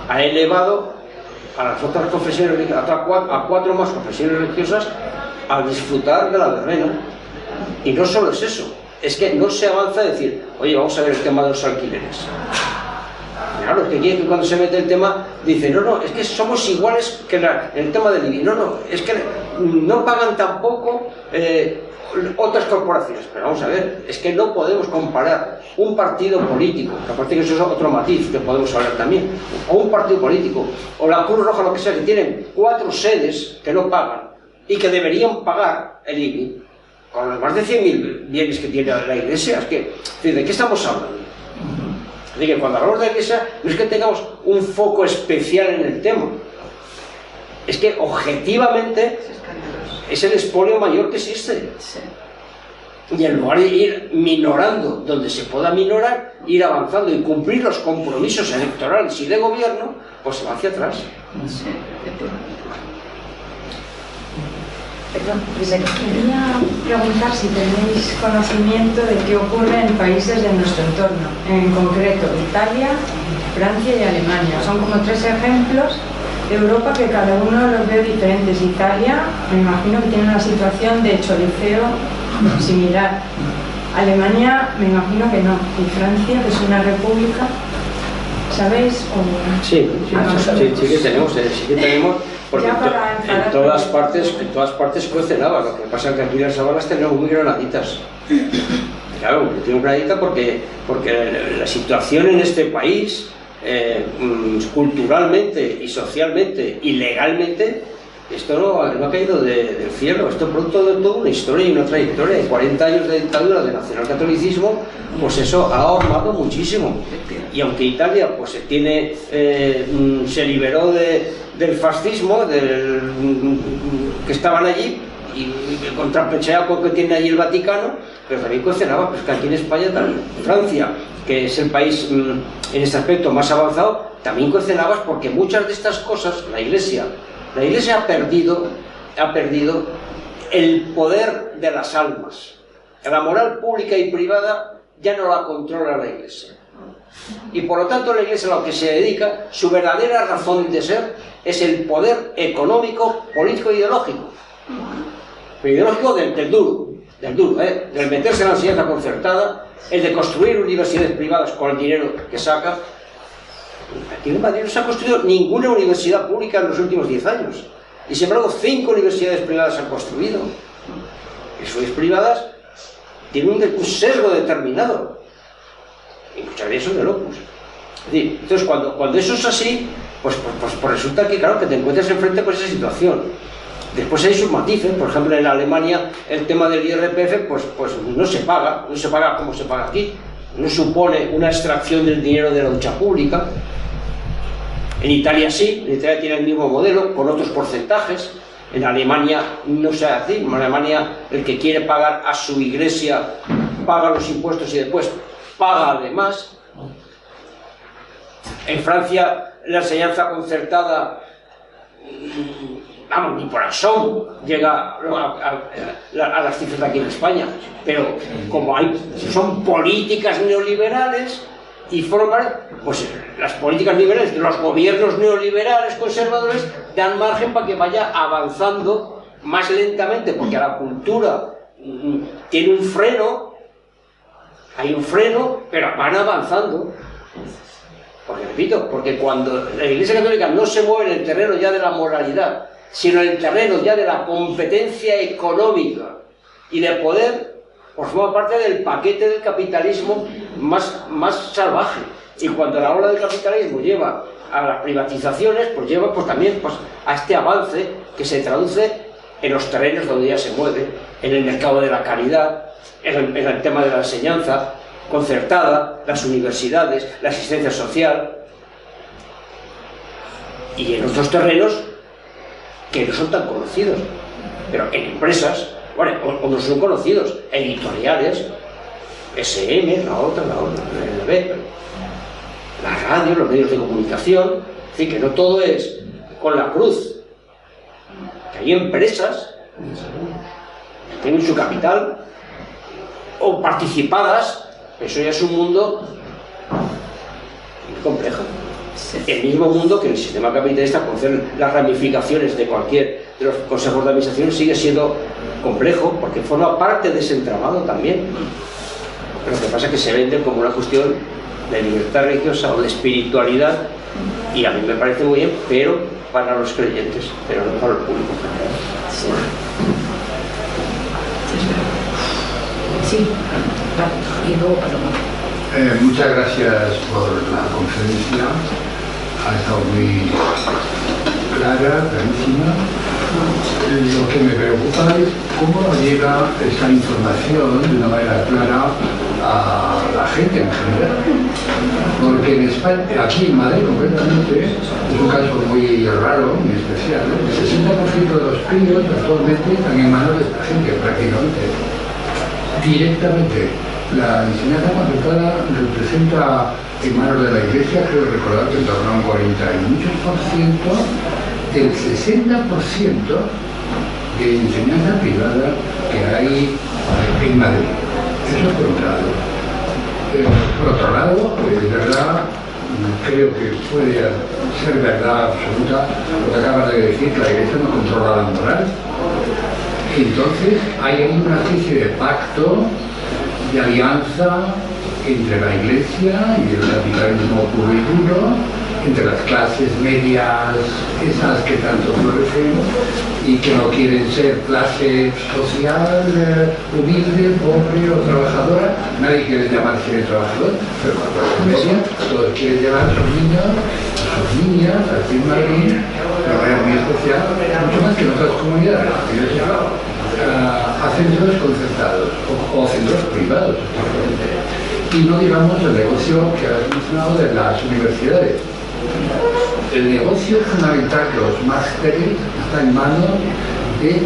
ha elevado a las otras confesiones religiosas, a cuatro más confesiones religiosas a disfrutar de la verbena. Y no solo es eso, es que no se avanza a decir, oye, vamos a ver el tema de los alquileres. Claro, es que aquí cuando se mete el tema, dice, no, no, es que somos iguales que el tema del IBI. No, no, es que no pagan tampoco eh, otras corporaciones. Pero vamos a ver, es que no podemos comparar un partido político, que aparte que eso es otro matiz que podemos hablar también, o un partido político, o la Cruz Roja, lo que sea, que tienen cuatro sedes que no pagan y que deberían pagar el IBI, con los más de 100.000 bienes que tiene la Iglesia. Es que, ¿de qué estamos hablando? Así que cuando hablamos de la iglesia, no es que tengamos un foco especial en el tema, es que objetivamente es el espolio mayor que existe. Y en lugar de ir minorando donde se pueda minorar, ir avanzando y cumplir los compromisos electorales y de gobierno, pues se va hacia atrás. Perdón, primero. Quería preguntar si tenéis conocimiento de qué ocurre en países de nuestro entorno, en concreto Italia, Francia y Alemania. Son como tres ejemplos de Europa que cada uno los veo diferentes. Italia, me imagino que tiene una situación de choliseo similar. Alemania, me imagino que no. Y Francia, que es una república, ¿sabéis? O- Sí, sí, sí, sí que tenemos, eh, sí que tenemos, porque en, to- en todas partes, en todas partes cuecen habas, lo que pasa es que aquí las sabanas tenemos muy granaditas. Claro, tengo granadita porque, porque la situación en este país, eh, mm, culturalmente y socialmente y legalmente, esto no, no ha caído de- del cielo, esto es producto de toda una historia y una trayectoria de 40 años de dictadura de nacionalcatolicismo, pues eso ha ahormado muchísimo. Y aunque Italia pues se tiene, eh, mm, se liberó de- del fascismo, del, que estaban allí, y el contrapecheaco que tiene allí el Vaticano, pero también cuestionaba, pues que aquí en España también, Francia, que es el país mm, en este aspecto más avanzado, también cuestionabas porque muchas de estas cosas, la Iglesia, la Iglesia ha perdido, ha perdido el poder de las almas. La moral pública y privada ya no la controla la Iglesia. Y por lo tanto la Iglesia a lo que se dedica, su verdadera razón de ser, es el poder económico, político e ideológico. Pero ideológico del, del duro, del duro, ¿eh? del meterse en la enseñanza concertada, el de construir universidades privadas con el dinero que saca. Aquí en Madrid no se ha construido ninguna universidad pública en los últimos 10 años. Y sin embargo, cinco universidades privadas se han construido. Universidades privadas tienen un sesgo determinado. Y muchas veces son de locos. Es decir, entonces, cuando, cuando eso es así, Pues, pues, pues, pues resulta que, claro, que te encuentras enfrente con esa situación. Después hay sus matices, por ejemplo en Alemania el tema del IRPF pues, pues no se paga, no se paga como se paga aquí, no supone una extracción del dinero de la lucha pública. En Italia sí, en Italia tiene el mismo modelo, con otros porcentajes. En Alemania no se hace en Alemania el que quiere pagar a su iglesia paga los impuestos y después paga además. En Francia la enseñanza concertada vamos, ni por llega a, las cifras de aquí en España, pero como hay, son políticas neoliberales y forman, pues las políticas liberales los gobiernos neoliberales conservadores dan margen para que vaya avanzando más lentamente, porque a la cultura mm, tiene un freno, hay un freno, pero van avanzando. Porque repito, porque cuando la Iglesia Católica no se mueve en el terreno ya de la moralidad, sino en el terreno ya de la competencia económica y de poder, pues forma parte del paquete del capitalismo más, más salvaje. Y cuando la ola del capitalismo lleva a las privatizaciones, pues lleva pues también pues, a este avance que se traduce en los terrenos donde ya se mueve, en el mercado de la caridad, en el, tema de la enseñanza concertada, las universidades, la asistencia social, y en otros terrenos que no son tan conocidos, pero en empresas, bueno, o, no son conocidos, editoriales, SM, la otra, la otra, la B, la radio, los medios de comunicación, es decir, que no todo es con la cruz, hay empresas que tienen su capital o participadas, eso ya es un mundo muy complejo el mismo mundo que el sistema capitalista, con las ramificaciones de cualquier de los consejos de administración, sigue siendo complejo porque forma parte de ese entramado también. Pero lo que pasa es que se vende como una cuestión de libertad religiosa o de espiritualidad y a mí me parece muy bien, pero para los creyentes, pero no para el público Sí, y luego eh, muchas gracias por la conferencia ha estado muy clara, clarísima. Lo que me preocupa es cómo llega esta información de una manera clara a la gente en general. Porque en España, aquí en Madrid concretamente, es un caso muy raro, muy especial. El 60% de los críos actualmente están en manos de esta gente prácticamente, directamente. La enseñanza concertada representa en manos de la Iglesia, creo recordar que en torno a un 40 y muchos por ciento del 60% de enseñanza privada que hay en Madrid. Eso por un lado. Eh, por otro lado, es verdad, creo que puede ser verdad absoluta lo que acabas de decir, que la Iglesia no controla la moral. Entonces hay una especie de pacto, de alianza entre la Iglesia y el capitalismo puro y duro, entre las clases medias, esas que tanto florecen y que no quieren ser clase social, eh, humilde, pobre o trabajadora. Nadie quiere llamarse trabajador, pero la clase media, todos quieren llevar a sus niños, sus niñas, aquí en Madrid, manera muy especial, mucho más que en otras comunidades, a, a centros concertados o, o centros privados y no digamos el negocio que has mencionado de las universidades. El negocio fundamental de los másteres está en manos de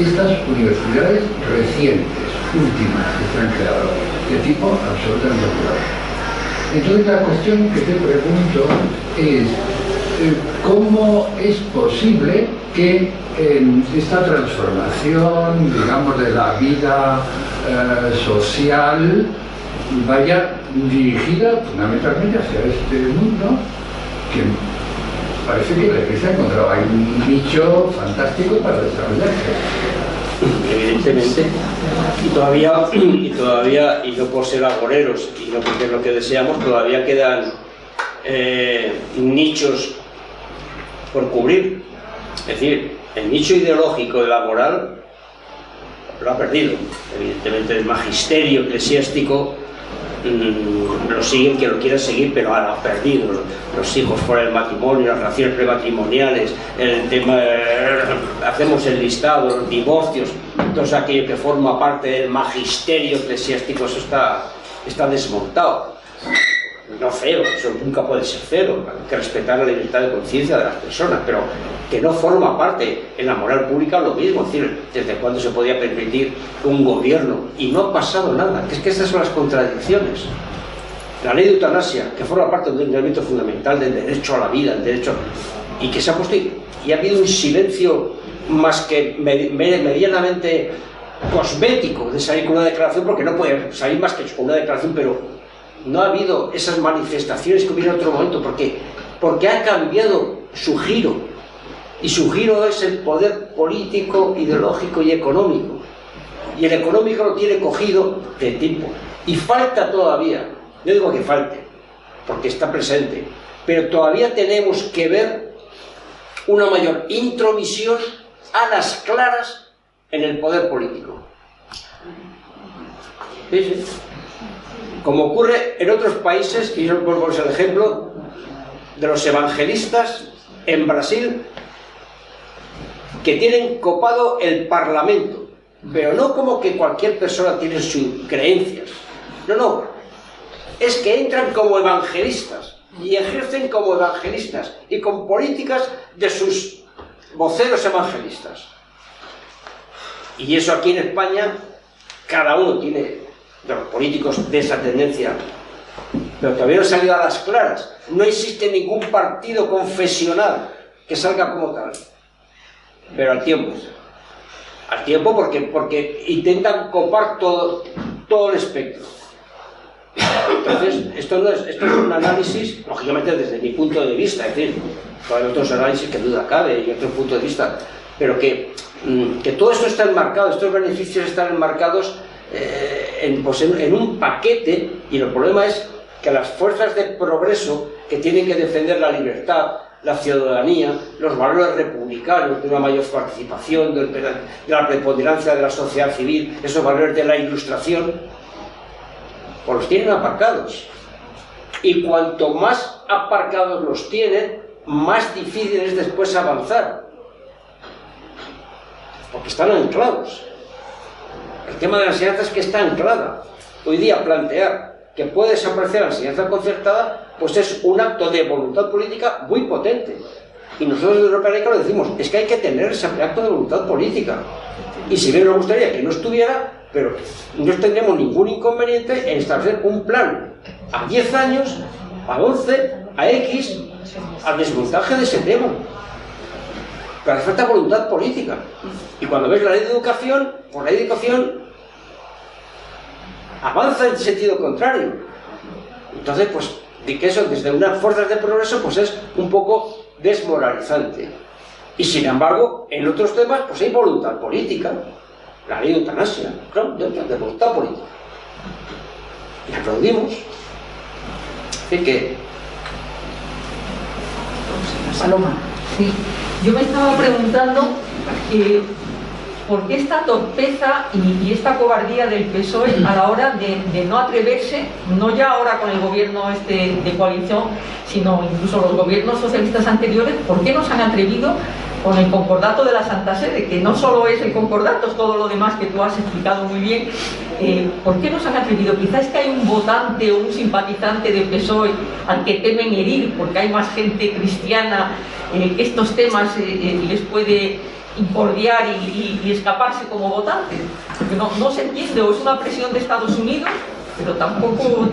estas universidades recientes, últimas que se han creado, de tipo absolutamente privado. Entonces la cuestión que te pregunto es, eh, ¿cómo es posible que esta transformación, digamos, de la vida eh, social, vaya dirigida fundamentalmente hacia este mundo que parece que la Iglesia encontraba ahí un nicho fantástico para desarrollarse. Evidentemente, y todavía, *clears throat* y todavía, y no por ser agoreros, y no porque es lo que deseamos, todavía quedan eh, nichos por cubrir. Es decir, el nicho ideológico de la moral lo ha perdido. Evidentemente el magisterio eclesiástico mm, lo siguen quien lo quiera seguir, pero ha perdido los hijos por el matrimonio, las relaciones prematrimoniales, el tema, eh, hacemos el listado, los divorcios, todo aquello que forma parte del magisterio eclesiástico, eso está, está desmontado. No cero, eso nunca puede ser cero, hay que respetar la libertad de conciencia de las personas, pero que no forma parte en la moral pública lo mismo, es decir, desde cuándo se podía permitir un gobierno y no ha pasado nada, es que estas son las contradicciones. La ley de eutanasia, que forma parte de un elemento fundamental del derecho a la vida, el derecho, y que se ha puesto, y ha habido un silencio más que medianamente cosmético de salir con una declaración, porque no puede salir más que con una declaración, pero no ha habido esas manifestaciones que hubiera en otro momento, porque, porque ha cambiado su giro, y su giro es el poder político, ideológico y económico. Y el económico lo tiene cogido de tipo. Y falta todavía, no digo que falte, porque está presente, pero todavía tenemos que ver una mayor intromisión a las claras en el poder político. ¿Sí? como ocurre en otros países, y yo vuelvo el ejemplo de los evangelistas en Brasil, que tienen copado el Parlamento, pero no como que cualquier persona tiene sus creencias, no, no, es que entran como evangelistas y ejercen como evangelistas y con políticas de sus voceros evangelistas. Y eso aquí en España, cada uno tiene de los políticos de esa tendencia, pero todavía no salido a las claras. No existe ningún partido confesional que salga como tal, pero al tiempo. Al tiempo porque, porque intentan copar todo, todo el espectro. Entonces, esto, no es, esto es un análisis, lógicamente desde mi punto de vista, es decir, hay otros análisis que duda cabe y otro punto de vista, pero que, mm, que todo esto está enmarcado, estos beneficios están enmarcados eh, en, un paquete y el problema es que las fuerzas de progreso que tienen que defender la libertad, la ciudadanía, los valores republicanos de una mayor participación, de, la preponderancia de la sociedad civil, esos valores de la ilustración, pues los tienen aparcados. Y cuanto más aparcados los tienen, más difícil es después avanzar. Porque están anclados. El tema de la enseñanza es que está anclada. Hoy día plantear que puede desaparecer la enseñanza concertada, pues es un acto de voluntad política muy potente. Y nosotros desde Europa Laica lo decimos, es que hay que tener ese acto de voluntad política. Y si bien nos gustaría que no estuviera, pero no tendríamos ningún inconveniente en establecer un plan a 10 años, a 11, a X, al desmontaje de ese tema. Pero hace falta voluntad política. Y cuando ves la ley de educación, por la ley de educación avanza en sentido contrario. Entonces, pues, de que eso desde unas fuerzas de progreso, pues es un poco desmoralizante. Y sin embargo, en otros temas, pues hay voluntad política. La ley de eutanasia, claro, de, voluntad política. Y aplaudimos. Así que... Saloma, sí. Yo me estaba preguntando que ¿por qué esta torpeza y, esta cobardía del PSOE a la hora de, no atreverse, no ya ahora con el gobierno este de coalición, sino incluso los gobiernos socialistas anteriores, ¿por qué no se han atrevido con el concordato de la Santa Sede, que no solo es el concordato, es todo lo demás que tú has explicado muy bien, eh, ¿por qué no se han atrevido? Quizás es que hay un votante o un simpatizante del PSOE al que temen herir, porque hay más gente cristiana eh, que estos temas eh, les puede incordiar y, escaparse como votante. Porque no, no, se entiende, o es una presión de Estados Unidos, pero tampoco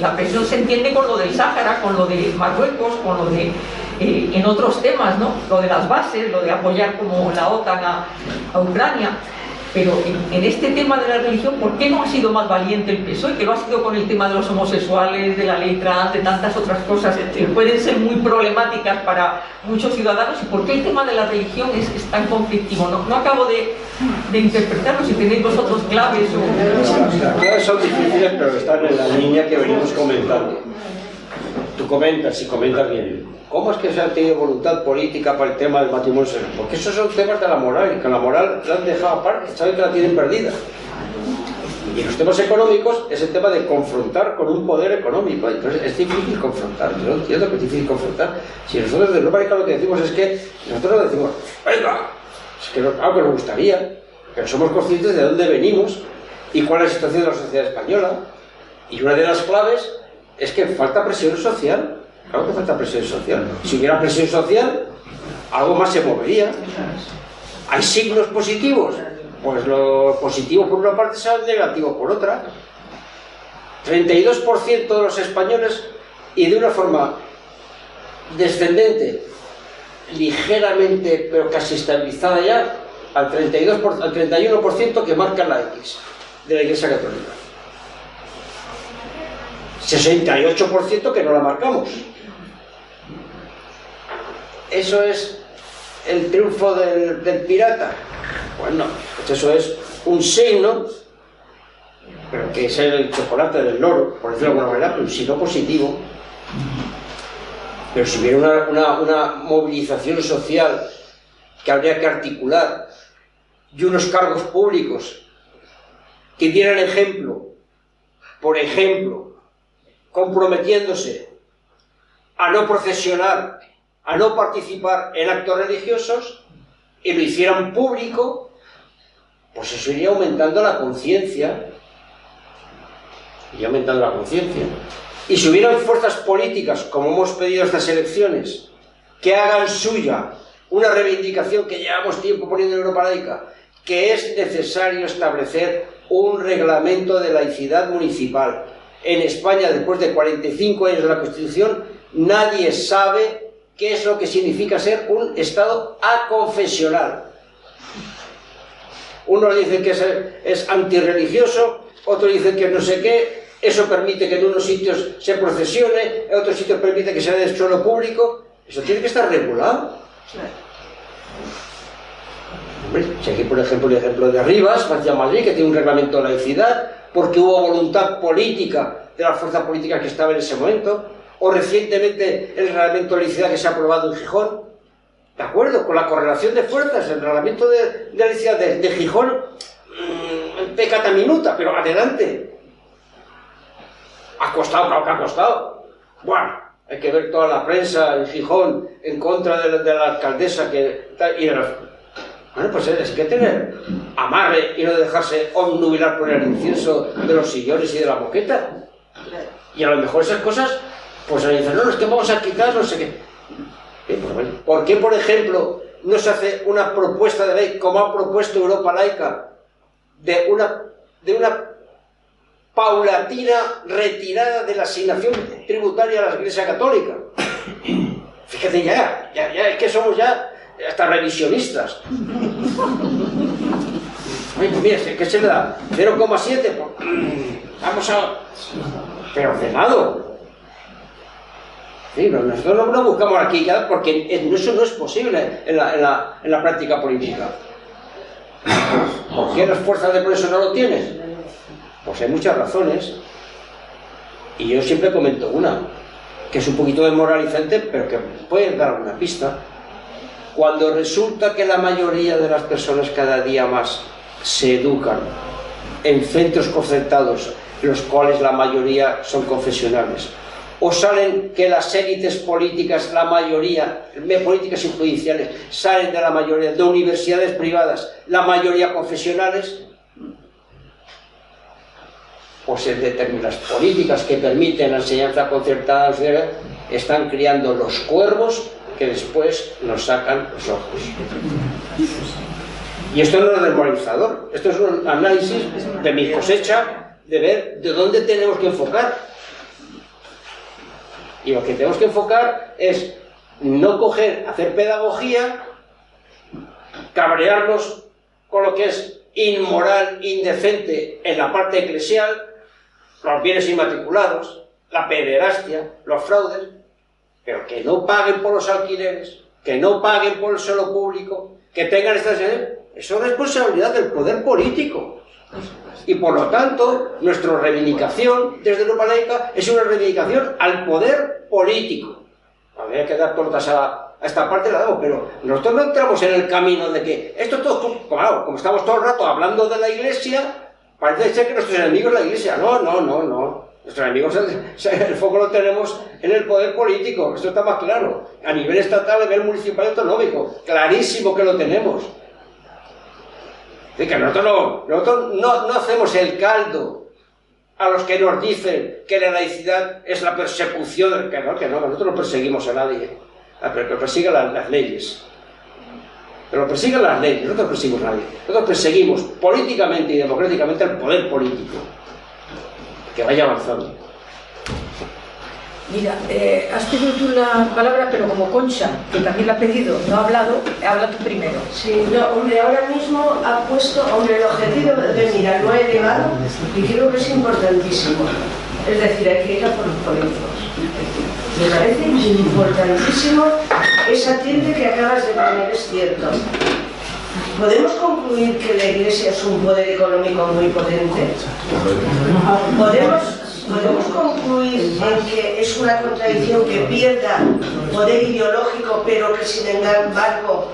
la presión se entiende con lo del Sáhara, con lo de Marruecos, con lo de eh, en otros temas, ¿no? Lo de las bases, lo de apoyar como la OTAN a Ucrania. Pero en, este tema de la religión, ¿por qué no ha sido más valiente el PSOE? Que lo ha sido con el tema de los homosexuales, de la ley trans, de tantas otras cosas que pueden ser muy problemáticas para muchos ciudadanos. ¿Y por qué el tema de la religión es, tan conflictivo? No, no acabo de, de, interpretarlo, si tenéis vosotros claves o... Las claves son difíciles, pero están en la línea que venimos comentando. Tú comentas y comentas bien ¿Cómo es que se ha tenido voluntad política para el tema del matrimonio Porque esos son temas de la moral y que la moral la han dejado aparte, saben que la tienen perdida. Y los temas económicos es el tema de confrontar con un poder económico. Entonces es difícil confrontar. Yo entiendo que es difícil confrontar. Si nosotros de Europa lo que decimos es que nosotros decimos, venga, es que claro que nos gustaría, pero somos conscientes de dónde venimos y cuál es la situación de la sociedad española. Y una de las claves es que falta presión social. Claro que falta presión social. Si hubiera presión social, algo más se movería. ¿Hay signos positivos? Pues lo positivo por una parte será negativo por otra. 32% de los españoles y de una forma descendente, ligeramente pero casi estabilizada ya, al, 32 al 31% que marca la X de la Iglesia Católica. 68% que no la marcamos. Eso es el triunfo del, pirata. Bueno, pues eso es un signo, pero que es el chocolate del loro, por decirlo de alguna manera, un signo positivo. Pero si hubiera una, una, una movilización social que habría que articular y unos cargos públicos que dieran ejemplo, por ejemplo, comprometiéndose a no procesionar, a no participar en actos religiosos y lo hicieran público, pues eso iría aumentando la conciencia, iría aumentando la conciencia. Y si hubieran fuerzas políticas, como hemos pedido estas elecciones, que hagan suya una reivindicación que llevamos tiempo poniendo en Europa laica, que es necesario establecer un reglamento de laicidad municipal. En España, después de 45 años de la Constitución, nadie sabe qué es lo que significa ser un Estado aconfesional. Unos dicen que es, es antirreligioso, otros dicen que no sé qué, eso permite que en unos sitios se procesione, en otros sitios permite que sea de suelo público. Eso tiene que estar regulado. Si aquí, por ejemplo, el ejemplo de Rivas, hacia Madrid, que tiene un reglamento de laicidad, porque hubo voluntad política de la fuerza política que estaba en ese momento, o recientemente el reglamento de laicidad que se ha aprobado en Gijón, ¿de acuerdo? Con la correlación de fuerzas, el reglamento de, de laicidad de, de Gijón, mmm, pecata minuta, pero adelante. Ha costado, claro que ha costado. Bueno, hay que ver toda la prensa en Gijón en contra de la, de la alcaldesa que, y de la, bueno, pues es que tener amarre y no dejarse omnubilar por el incienso de los sillones y de la boqueta. Y a lo mejor esas cosas, pues se dicen, no, es que vamos a quitar no sé qué. Eh, pues bueno, ¿Por qué, por ejemplo, no se hace una propuesta de ley, como ha propuesto Europa Laica, de una, de una paulatina retirada de la asignación tributaria a la Iglesia Católica? *coughs* Fíjate ya, ya, ya, es que somos ya hasta revisionistas. *laughs* Oye, pues mira, ¿qué se le da? 0,7. Pues, *coughs* vamos a... Pero ordenado. Nosotros no, buscamos aquí porque eso no es posible en la, práctica política. ¿Por qué las fuerzas de progreso no lo tienen? Pues hay muchas razones. Y yo siempre comento una, que es un poquito desmoralizante, pero que puede dar una pista cuando resulta que la mayoría de las personas cada día más se educan en centros concertados, los cuales la mayoría son confesionales, o salen que las élites políticas, la mayoría, políticas y judiciales, salen de la mayoría, de universidades privadas, la mayoría confesionales, pues en determinadas políticas que permiten la enseñanza concertada, están criando los cuervos que después nos sacan los ojos. Y esto no es desmoralizador, esto es un análisis de mi cosecha, de ver de dónde tenemos que enfocar. Y lo que tenemos que enfocar es no coger, hacer pedagogía, cabrearnos con lo que es inmoral, indecente en la parte eclesial, los bienes inmatriculados, la pederastia, los fraudes, pero que no paguen por los alquileres, que no paguen por el suelo público, que tengan estas... Eso es responsabilidad del poder político. Y por lo tanto, nuestra reivindicación desde Europa Laica es una reivindicación al poder político. Habría que dar tortas a, esta parte, la damos, pero nosotros no entramos en el camino de que esto todo, claro, como estamos todo el rato hablando de la Iglesia, Parece ser que nuestros enemigos es la Iglesia. No, no, no, no. Nuestros enemigos, el foco lo tenemos en el poder político, esto está más claro. A nivel estatal, a nivel municipal autonómico, clarísimo que lo tenemos. Es que nosotros, no, nosotros no, no hacemos el caldo a los que nos dicen que la laicidad es la persecución, que no, que no, nosotros no perseguimos a nadie, ah, pero que persigan las, las leyes. Pero persigan las leyes, nosotros perseguimos a nadie. Nosotros perseguimos políticamente y democráticamente al poder político. Que vaya avanzando. Mira, eh, has pedido tú la palabra, pero como Concha, que también la ha pedido, no ha hablado, habla tú primero. Sí, no, hombre, ahora mismo ha puesto, hombre, el objetivo de, mira, lo he elevado y creo que es importantísimo. Es decir, hay que ir a por los políticos. Me parece importantísimo esa tienda que acabas de poner, es cierto. ¿Podemos concluir que la Iglesia es un poder económico muy potente? ¿Podemos, podemos concluir en que es una contradicción que pierda poder ideológico, pero que sin embargo,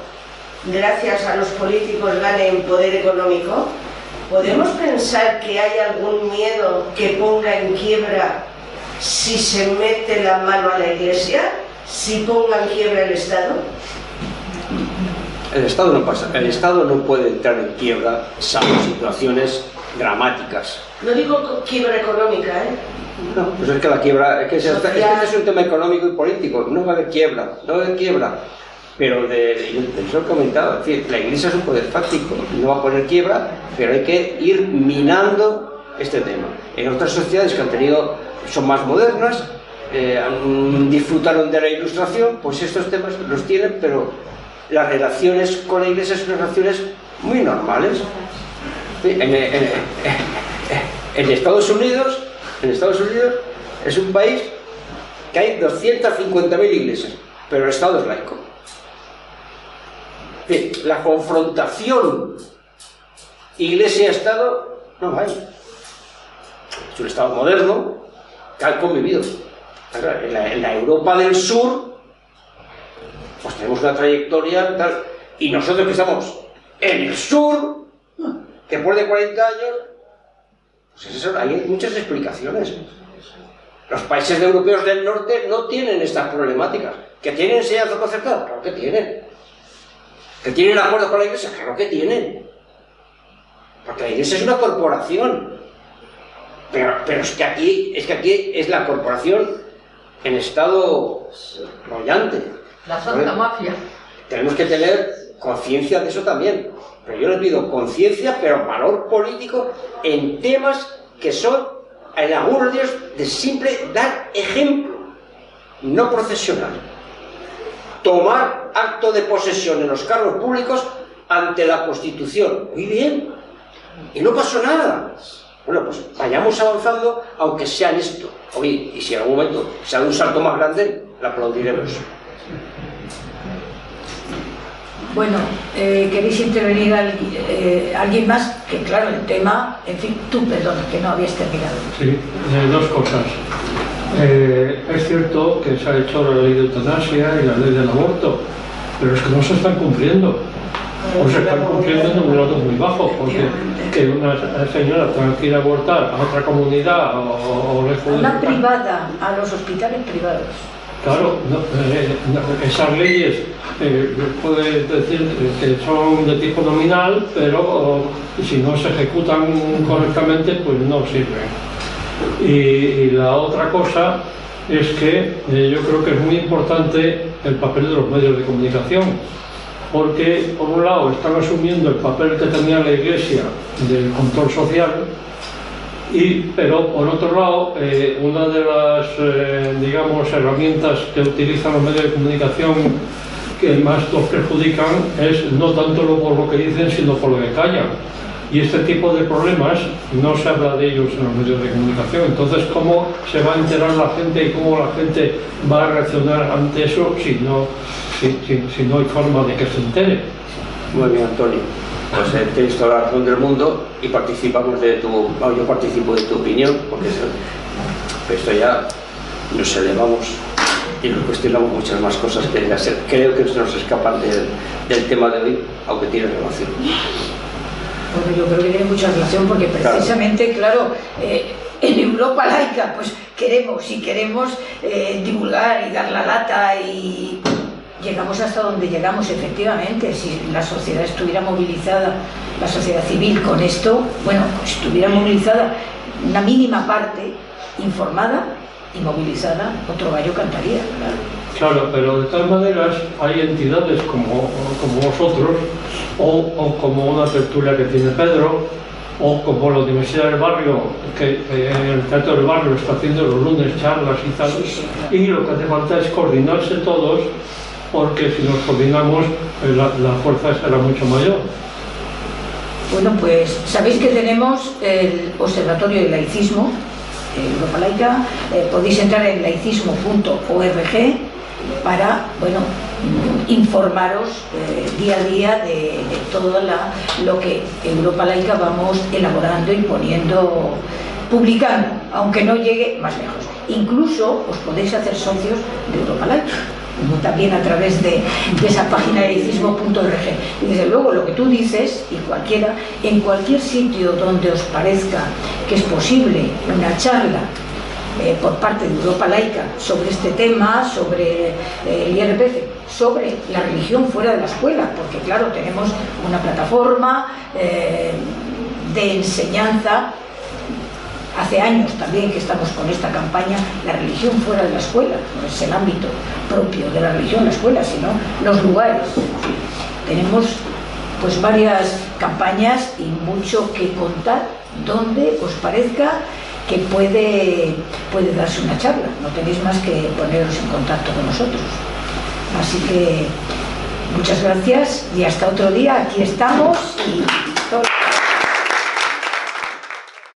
gracias a los políticos, gane en poder económico? ¿Podemos pensar que hay algún miedo que ponga en quiebra si se mete la mano a la Iglesia? ¿Si ponga en quiebra el Estado? El Estado no pasa, el Estado no puede entrar en quiebra salvo situaciones dramáticas. No digo quiebra económica, ¿eh? No, pues es que la quiebra, es que, es, es que este es un tema económico y político, no va a haber quiebra, no va a haber quiebra. Pero de, eso he comentado, es decir, la Iglesia es un poder fáctico, no va a poner quiebra, pero hay que ir minando este tema. En otras sociedades que han tenido, son más modernas, eh, disfrutaron de la ilustración, pues estos temas los tienen, pero las relaciones con la iglesia son relaciones muy normales. En, Estados Unidos, en Estados Unidos es un país que hay 250.000 iglesias, pero el Estado es laico. La confrontación iglesia-Estado no hay. Es un Estado moderno que ha convivido. En la, en la Europa del Sur pues tenemos una trayectoria tal. Y nosotros que estamos en el sur, después de 40 años, pues eso, hay muchas explicaciones. Los países europeos del norte no tienen estas problemáticas. ¿Que tienen enseñanza concertada? Claro que tienen. ¿Que tienen acuerdos con la iglesia? Claro que tienen. Porque la iglesia es una corporación. Pero, pero es, que aquí, es que aquí es la corporación en estado bollante. La Santa Mafia. Tenemos que tener conciencia de eso también. Pero yo les pido conciencia, pero valor político en temas que son, en algunos de de simple dar ejemplo, no profesional. Tomar acto de posesión en los cargos públicos ante la Constitución. Muy bien. Y no pasó nada. Bueno, pues vayamos avanzando, aunque sea en esto. Oye, y si en algún momento se un salto más grande, la aplaudiremos. Bueno, eh, ¿queréis intervenir eh, alguien más? Que claro, el tema, en fin, tú, perdón, que no habías terminado. Sí, eh, dos cosas. Eh, es cierto que se ha hecho la ley de eutanasia y la ley del aborto, pero es que no se están cumpliendo. O se están cumpliendo en un grado muy bajo, porque que una señora tenga que ir a abortar a otra comunidad o, o lejos Una privada, a los hospitales privados. Claro, eh, esas leyes eh, puede decir que son de tipo nominal, pero si no se ejecutan correctamente, pues no sirven. Y, y la otra cosa es que eh, yo creo que es muy importante el papel de los medios de comunicación, porque por un lado están asumiendo el papel que tenía la Iglesia del control social, y, pero por otro lado, eh, una de las eh, digamos, herramientas que utilizan los medios de comunicación que más los perjudican es no tanto por lo que dicen, sino por lo que callan. Y este tipo de problemas no se habla de ellos en los medios de comunicación. Entonces, ¿cómo se va a enterar la gente y cómo la gente va a reaccionar ante eso si no, si no hay forma de que se entere? Muy bien, Antonio. Pues eh, tienes toda la razón del mundo y participamos de tu, yo participo de tu opinión, porque eso, esto ya nos elevamos y nos cuestionamos muchas más cosas que creo que se nos escapan del, del tema de hoy, aunque tiene relación. Bueno, yo creo que tiene mucha relación porque precisamente, claro, eh, en Europa laica, pues queremos y queremos eh, divulgar y dar la lata y llegamos hasta donde llegamos efectivamente. Si la sociedad estuviera movilizada, la sociedad civil con esto, bueno, estuviera movilizada una mínima parte, informada y movilizada, otro gallo cantaría, claro. Claro, pero de todas maneras hay entidades como, como vosotros o, o como una tertulia que tiene Pedro o como la Universidad del Barrio, que, que en el Teatro del Barrio está haciendo los lunes charlas y tal. Y lo que hace falta es coordinarse todos porque si nos coordinamos eh, la, la fuerza será mucho mayor. Bueno, pues sabéis que tenemos el Observatorio del Laicismo, Europa Laica, eh, podéis entrar en laicismo.org para, bueno, informaros eh, día a día de, todo lo que Europa Laica vamos elaborando y poniendo, publicando, aunque no llegue más lejos. Incluso os podéis hacer socios de Europa Laica también a través de, esa página de laicismo.org. Y desde luego lo que tú dices, y cualquiera, en cualquier sitio donde os parezca que es posible una charla eh, por parte de Europa Laica sobre este tema, sobre eh, el IRPC, sobre la religión fuera de la escuela, porque claro, tenemos una plataforma eh, de enseñanza Hace años también que estamos con esta campaña, la religión fuera de la escuela, no es el ámbito propio de la religión la escuela, sino los lugares. Tenemos pues varias campañas y mucho que contar donde os parezca que puede, puede darse una charla. No tenéis más que poneros en contacto con nosotros. Así que muchas gracias y hasta otro día. Aquí estamos y.